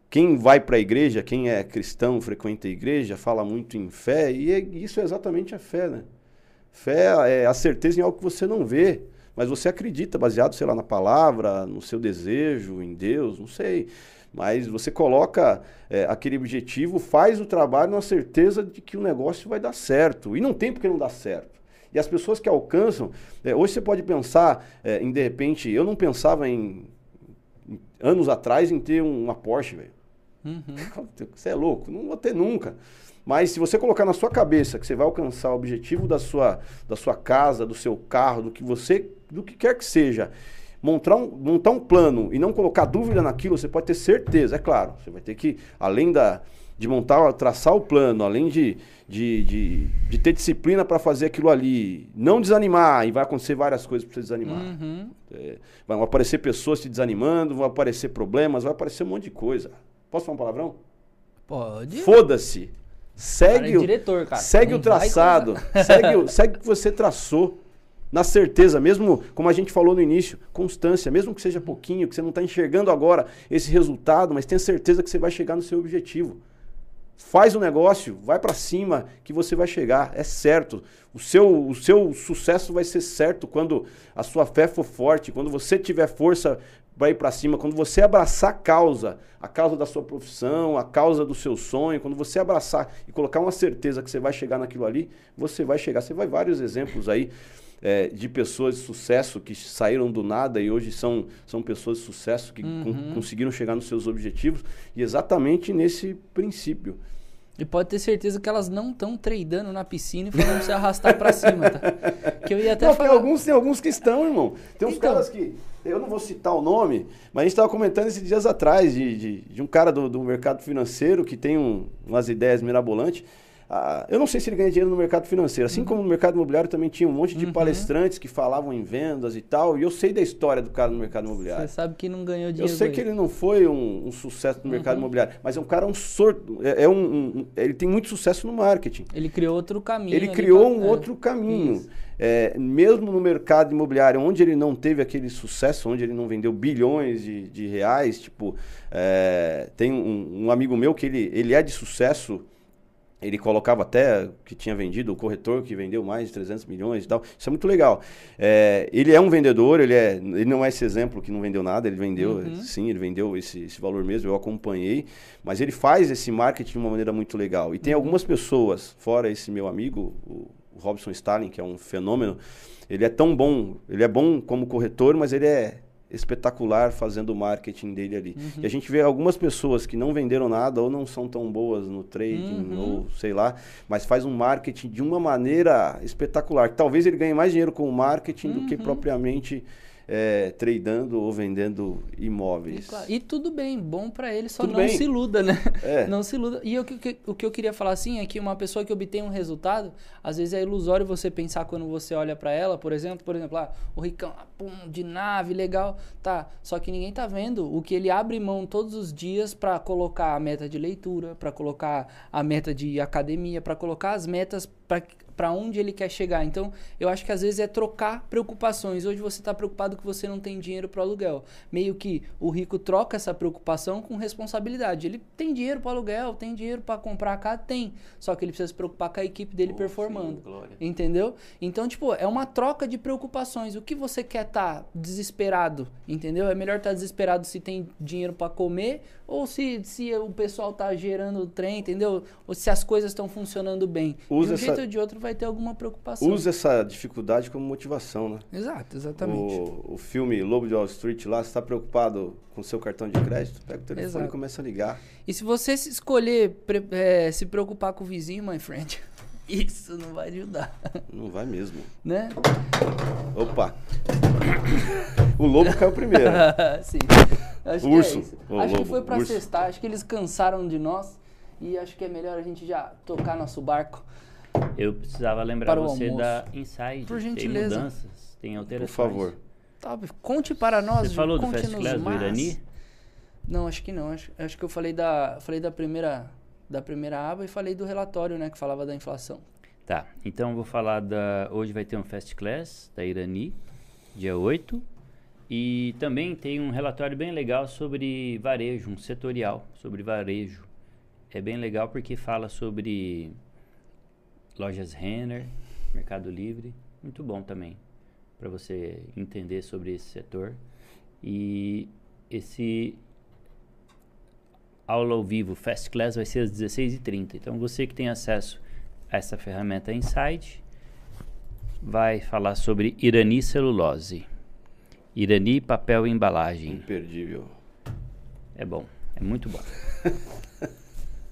Quem vai para a igreja, quem é cristão, frequenta a igreja, fala muito em fé, e é, isso é exatamente a fé, né? Fé é a certeza em algo que você não vê, mas você acredita, baseado, sei lá, na palavra, no seu desejo, em Deus, não sei. Mas você coloca é, aquele objetivo, faz o trabalho na certeza de que o negócio vai dar certo. E não tem porque não dá certo. E as pessoas que alcançam, é, hoje você pode pensar é, em, de repente, eu não pensava em, em anos atrás em ter uma Porsche, velho. Uhum. Você é louco, não vou ter nunca. Mas se você colocar na sua cabeça que você vai alcançar o objetivo da sua, da sua casa, do seu carro, do que você, do que quer que seja, montar um, montar um plano e não colocar dúvida naquilo, você pode ter certeza, é claro. Você vai ter que, além da, de montar, traçar o plano, além de, de, de, de ter disciplina para fazer aquilo ali, não desanimar, e vai acontecer várias coisas para você desanimar. Uhum. É, vão aparecer pessoas te desanimando, vão aparecer problemas, vai aparecer um monte de coisa. Posso falar um palavrão? Pode. Foda-se. Segue, cara é diretor, cara. segue o traçado. Segue, segue o que você traçou. Na certeza, mesmo como a gente falou no início, constância, mesmo que seja pouquinho, que você não está enxergando agora esse resultado, mas tenha certeza que você vai chegar no seu objetivo. Faz o negócio, vai para cima que você vai chegar, é certo. O seu, o seu sucesso vai ser certo quando a sua fé for forte, quando você tiver força vai ir para cima, quando você abraçar a causa, a causa da sua profissão, a causa do seu sonho, quando você abraçar e colocar uma certeza que você vai chegar naquilo ali, você vai chegar. Você vai vários exemplos aí é, de pessoas de sucesso que saíram do nada e hoje são, são pessoas de sucesso que uhum. con conseguiram chegar nos seus objetivos e exatamente nesse princípio. E pode ter certeza que elas não estão tradando na piscina e falando se arrastar para cima, tá? Que eu ia até não, falar. Tem alguns, tem alguns que estão, irmão. Tem uns então, caras que. Eu não vou citar o nome, mas a gente estava comentando esses dias atrás de, de, de um cara do, do mercado financeiro que tem um, umas ideias mirabolantes. Ah, eu não sei se ele ganha dinheiro no mercado financeiro. Assim uhum. como no mercado imobiliário também tinha um monte de uhum. palestrantes que falavam em vendas e tal. E eu sei da história do cara no mercado imobiliário. Você sabe que não ganhou dinheiro. Eu sei que ele não foi um, um sucesso no uhum. mercado imobiliário, mas é um cara um sorto. É, é um, um, ele tem muito sucesso no marketing. Ele criou outro caminho. Ele criou pra... um é. outro caminho. É, mesmo no mercado imobiliário, onde ele não teve aquele sucesso, onde ele não vendeu bilhões de, de reais, tipo, é, tem um, um amigo meu que ele, ele é de sucesso ele colocava até que tinha vendido, o corretor que vendeu mais de 300 milhões e tal. Isso é muito legal. É, ele é um vendedor, ele, é, ele não é esse exemplo que não vendeu nada, ele vendeu, uhum. sim, ele vendeu esse, esse valor mesmo, eu acompanhei. Mas ele faz esse marketing de uma maneira muito legal. E tem uhum. algumas pessoas, fora esse meu amigo, o, o Robson Stalin, que é um fenômeno, ele é tão bom, ele é bom como corretor, mas ele é espetacular fazendo o marketing dele ali. Uhum. E a gente vê algumas pessoas que não venderam nada ou não são tão boas no trading uhum. ou sei lá, mas faz um marketing de uma maneira espetacular. Talvez ele ganhe mais dinheiro com o marketing uhum. do que uhum. propriamente é, tradando ou vendendo imóveis. E, claro, e tudo bem, bom para ele, só tudo não bem. se iluda, né? É. Não se iluda. E o que, o que eu queria falar assim é que uma pessoa que obtém um resultado, às vezes é ilusório você pensar quando você olha para ela, por exemplo, por exemplo, ah, o Ricão, ah, pum, de nave, legal, tá. Só que ninguém tá vendo o que ele abre mão todos os dias para colocar a meta de leitura, para colocar a meta de academia, para colocar as metas para para onde ele quer chegar. Então, eu acho que às vezes é trocar preocupações. Hoje você está preocupado que você não tem dinheiro para aluguel. Meio que o rico troca essa preocupação com responsabilidade. Ele tem dinheiro para aluguel, tem dinheiro para comprar a casa, tem. Só que ele precisa se preocupar com a equipe dele oh, performando. Sim, entendeu? Então, tipo, é uma troca de preocupações. O que você quer estar tá desesperado, entendeu? É melhor estar tá desesperado se tem dinheiro para comer ou se, se o pessoal tá gerando o trem, entendeu? Ou se as coisas estão funcionando bem. Usa de um essa... jeito ou de outro vai ter alguma preocupação. Usa essa dificuldade como motivação, né? Exato, exatamente. O, o filme Lobo de Wall Street lá, você está preocupado com seu cartão de crédito, pega o telefone Exato. e começa a ligar. E se você se escolher é, se preocupar com o vizinho, my friend, Isso não vai ajudar. Não vai mesmo. Né? Opa! o lobo caiu primeiro. Sim. Acho Urso. que é acho que lobo, foi pra urso. cestar. Acho que eles cansaram de nós. E acho que é melhor a gente já tocar nosso barco. Eu precisava lembrar Para o você almoço. da Inside. Por Tem gentileza. mudanças, tem Por alterações. favor. Tá, conte para nós. Você falou do Fast Class do. Irani? Não, acho que não. Acho, acho que eu falei da, falei da primeira da primeira aba e falei do relatório, né, que falava da inflação. Tá, então eu vou falar da. Hoje vai ter um Fast Class da Irani, dia 8. E também tem um relatório bem legal sobre varejo, um setorial sobre varejo. É bem legal porque fala sobre lojas Renner, Mercado Livre. Muito bom também para você entender sobre esse setor. E esse aula ao vivo Fast Class vai ser às 16h30. Então você que tem acesso a essa ferramenta Insight vai falar sobre Irani celulose. Irani papel e embalagem. Imperdível. É bom, é muito bom.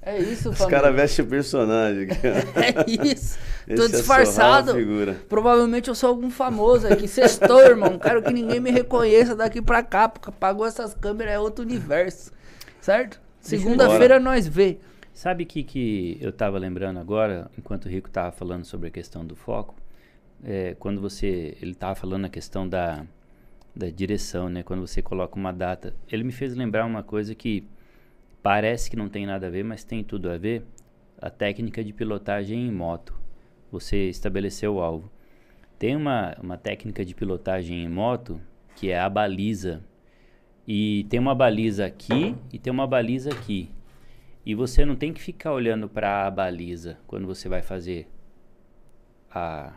É isso, Os família. caras vestem o personagem. aqui, ó. É isso. Esse Tô é disfarçado. figura. Provavelmente eu sou algum famoso aqui. Sextou, irmão. Quero que ninguém me reconheça daqui pra cá. Porque apagou essas câmeras, é outro universo. Certo? Segunda-feira nós vê. Sabe o que, que eu estava lembrando agora, enquanto o Rico estava falando sobre a questão do foco? É, quando você. Ele estava falando a questão da, da direção, né? Quando você coloca uma data. Ele me fez lembrar uma coisa que parece que não tem nada a ver, mas tem tudo a ver. A técnica de pilotagem em moto. Você estabeleceu o alvo. Tem uma, uma técnica de pilotagem em moto que é a baliza. E tem uma baliza aqui e tem uma baliza aqui. E você não tem que ficar olhando para a baliza quando você vai fazer a,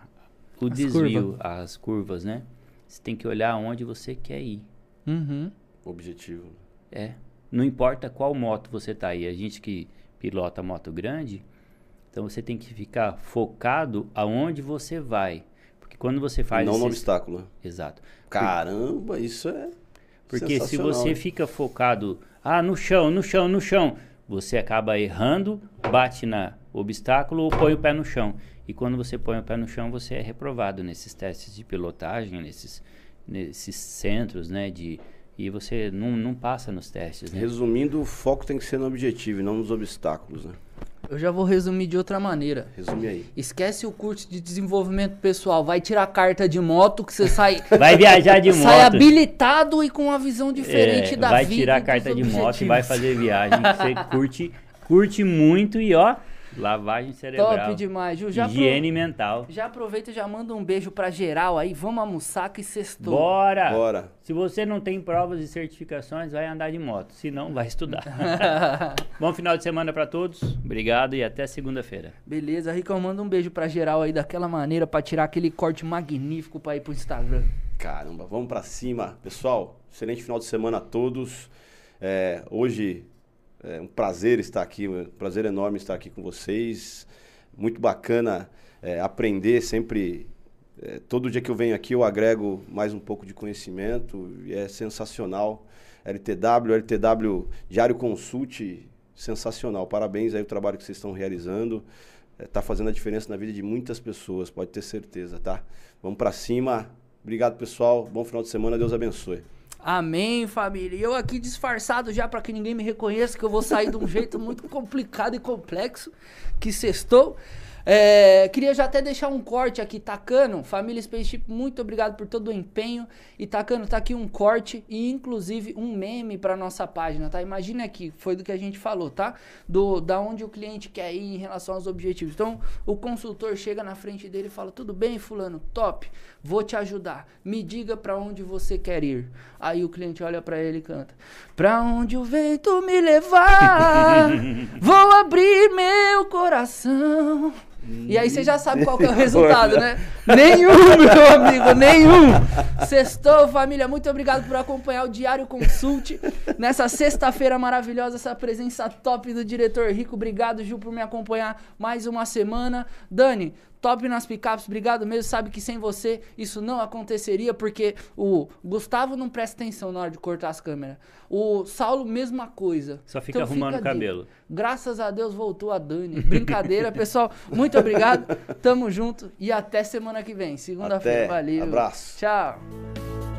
o As desvio, as curvas, né? Você tem que olhar onde você quer ir. Uhum. Objetivo. É. Não importa qual moto você tá aí. A gente que pilota moto grande, então você tem que ficar focado aonde você vai. Porque quando você faz não no esses- obstáculo. Exato. Caramba, isso é. Porque se você hein? fica focado, ah, no chão, no chão, no chão, você acaba errando, bate na obstáculo ou põe o pé no chão. E quando você põe o pé no chão, você é reprovado nesses testes de pilotagem, nesses, nesses centros, né, de e você não, não passa nos testes, né? Resumindo, o foco tem que ser no objetivo e não nos obstáculos, né? Eu já vou resumir de outra maneira. Resume aí. Esquece o curso de desenvolvimento pessoal. Vai tirar carta de moto que você sai, Vai viajar de sai moto. habilitado e com uma visão diferente É, da vai vida. tirar a e dos carta de moto e vai fazer viagem que você curte, curte muito e ó, lavagem cerebral. Top demais, Ju. Já, higiene mental. já aproveita e já manda um beijo pra geral aí. Vamos almoçar que sextou. Bora! Bora. Se você não tem provas e certificações, vai andar de moto. Se não, vai estudar. Bom final de semana pra todos. Obrigado e até segunda-feira. Beleza, Ricão, manda um beijo pra geral aí daquela maneira pra tirar aquele corte magnífico pra ir pro Instagram. Caramba, vamos pra cima. Pessoal, excelente final de semana a todos. É, hoje é um prazer estar aqui, um prazer enorme estar aqui com vocês. Muito bacana é, aprender sempre. é, todo dia que eu venho aqui eu agrego mais um pouco de conhecimento e é sensacional. LTW, LTW Diário Consult, sensacional. Parabéns aí o trabalho que vocês estão realizando. Está fazendo a diferença na vida de muitas pessoas, pode ter certeza, tá? Vamos pra cima. Obrigado, pessoal. Bom final de semana. Deus abençoe. Amém, família. E eu aqui disfarçado já pra que ninguém me reconheça, que eu vou sair de um jeito muito complicado e complexo, que sextou. É, queria já até deixar um corte aqui, Tacano, família Spaceship, muito obrigado por todo o empenho. E Tacano, tá aqui um corte e inclusive um meme pra nossa página, tá? Imagina aqui, foi do que a gente falou, tá? Do da onde o cliente quer ir em relação aos objetivos. Então, o consultor chega na frente dele e fala: "Tudo bem, fulano? Top. Vou te ajudar. Me diga pra onde você quer ir". Aí o cliente olha pra ele e canta: "Pra onde o vento me levar, vou abrir meu coração". E aí você já sabe qual que é o resultado, né? Nenhum, meu amigo, nenhum. Sextou, família. Muito obrigado por acompanhar o Diário Consult nessa sexta-feira maravilhosa, essa presença top do diretor Rico. Obrigado, Ju, por me acompanhar mais uma semana. Dani, top nas picapes, obrigado mesmo. Sabe que sem você isso não aconteceria, porque o Gustavo não presta atenção na hora de cortar as câmeras. O Saulo, mesma coisa. Só fica Então arrumando fica o cabelo. Graças a Deus voltou a Dani. Brincadeira, pessoal. Muito Muito obrigado. Tamo junto e até semana que vem. Segunda-feira. Valeu. Abraço. Tchau.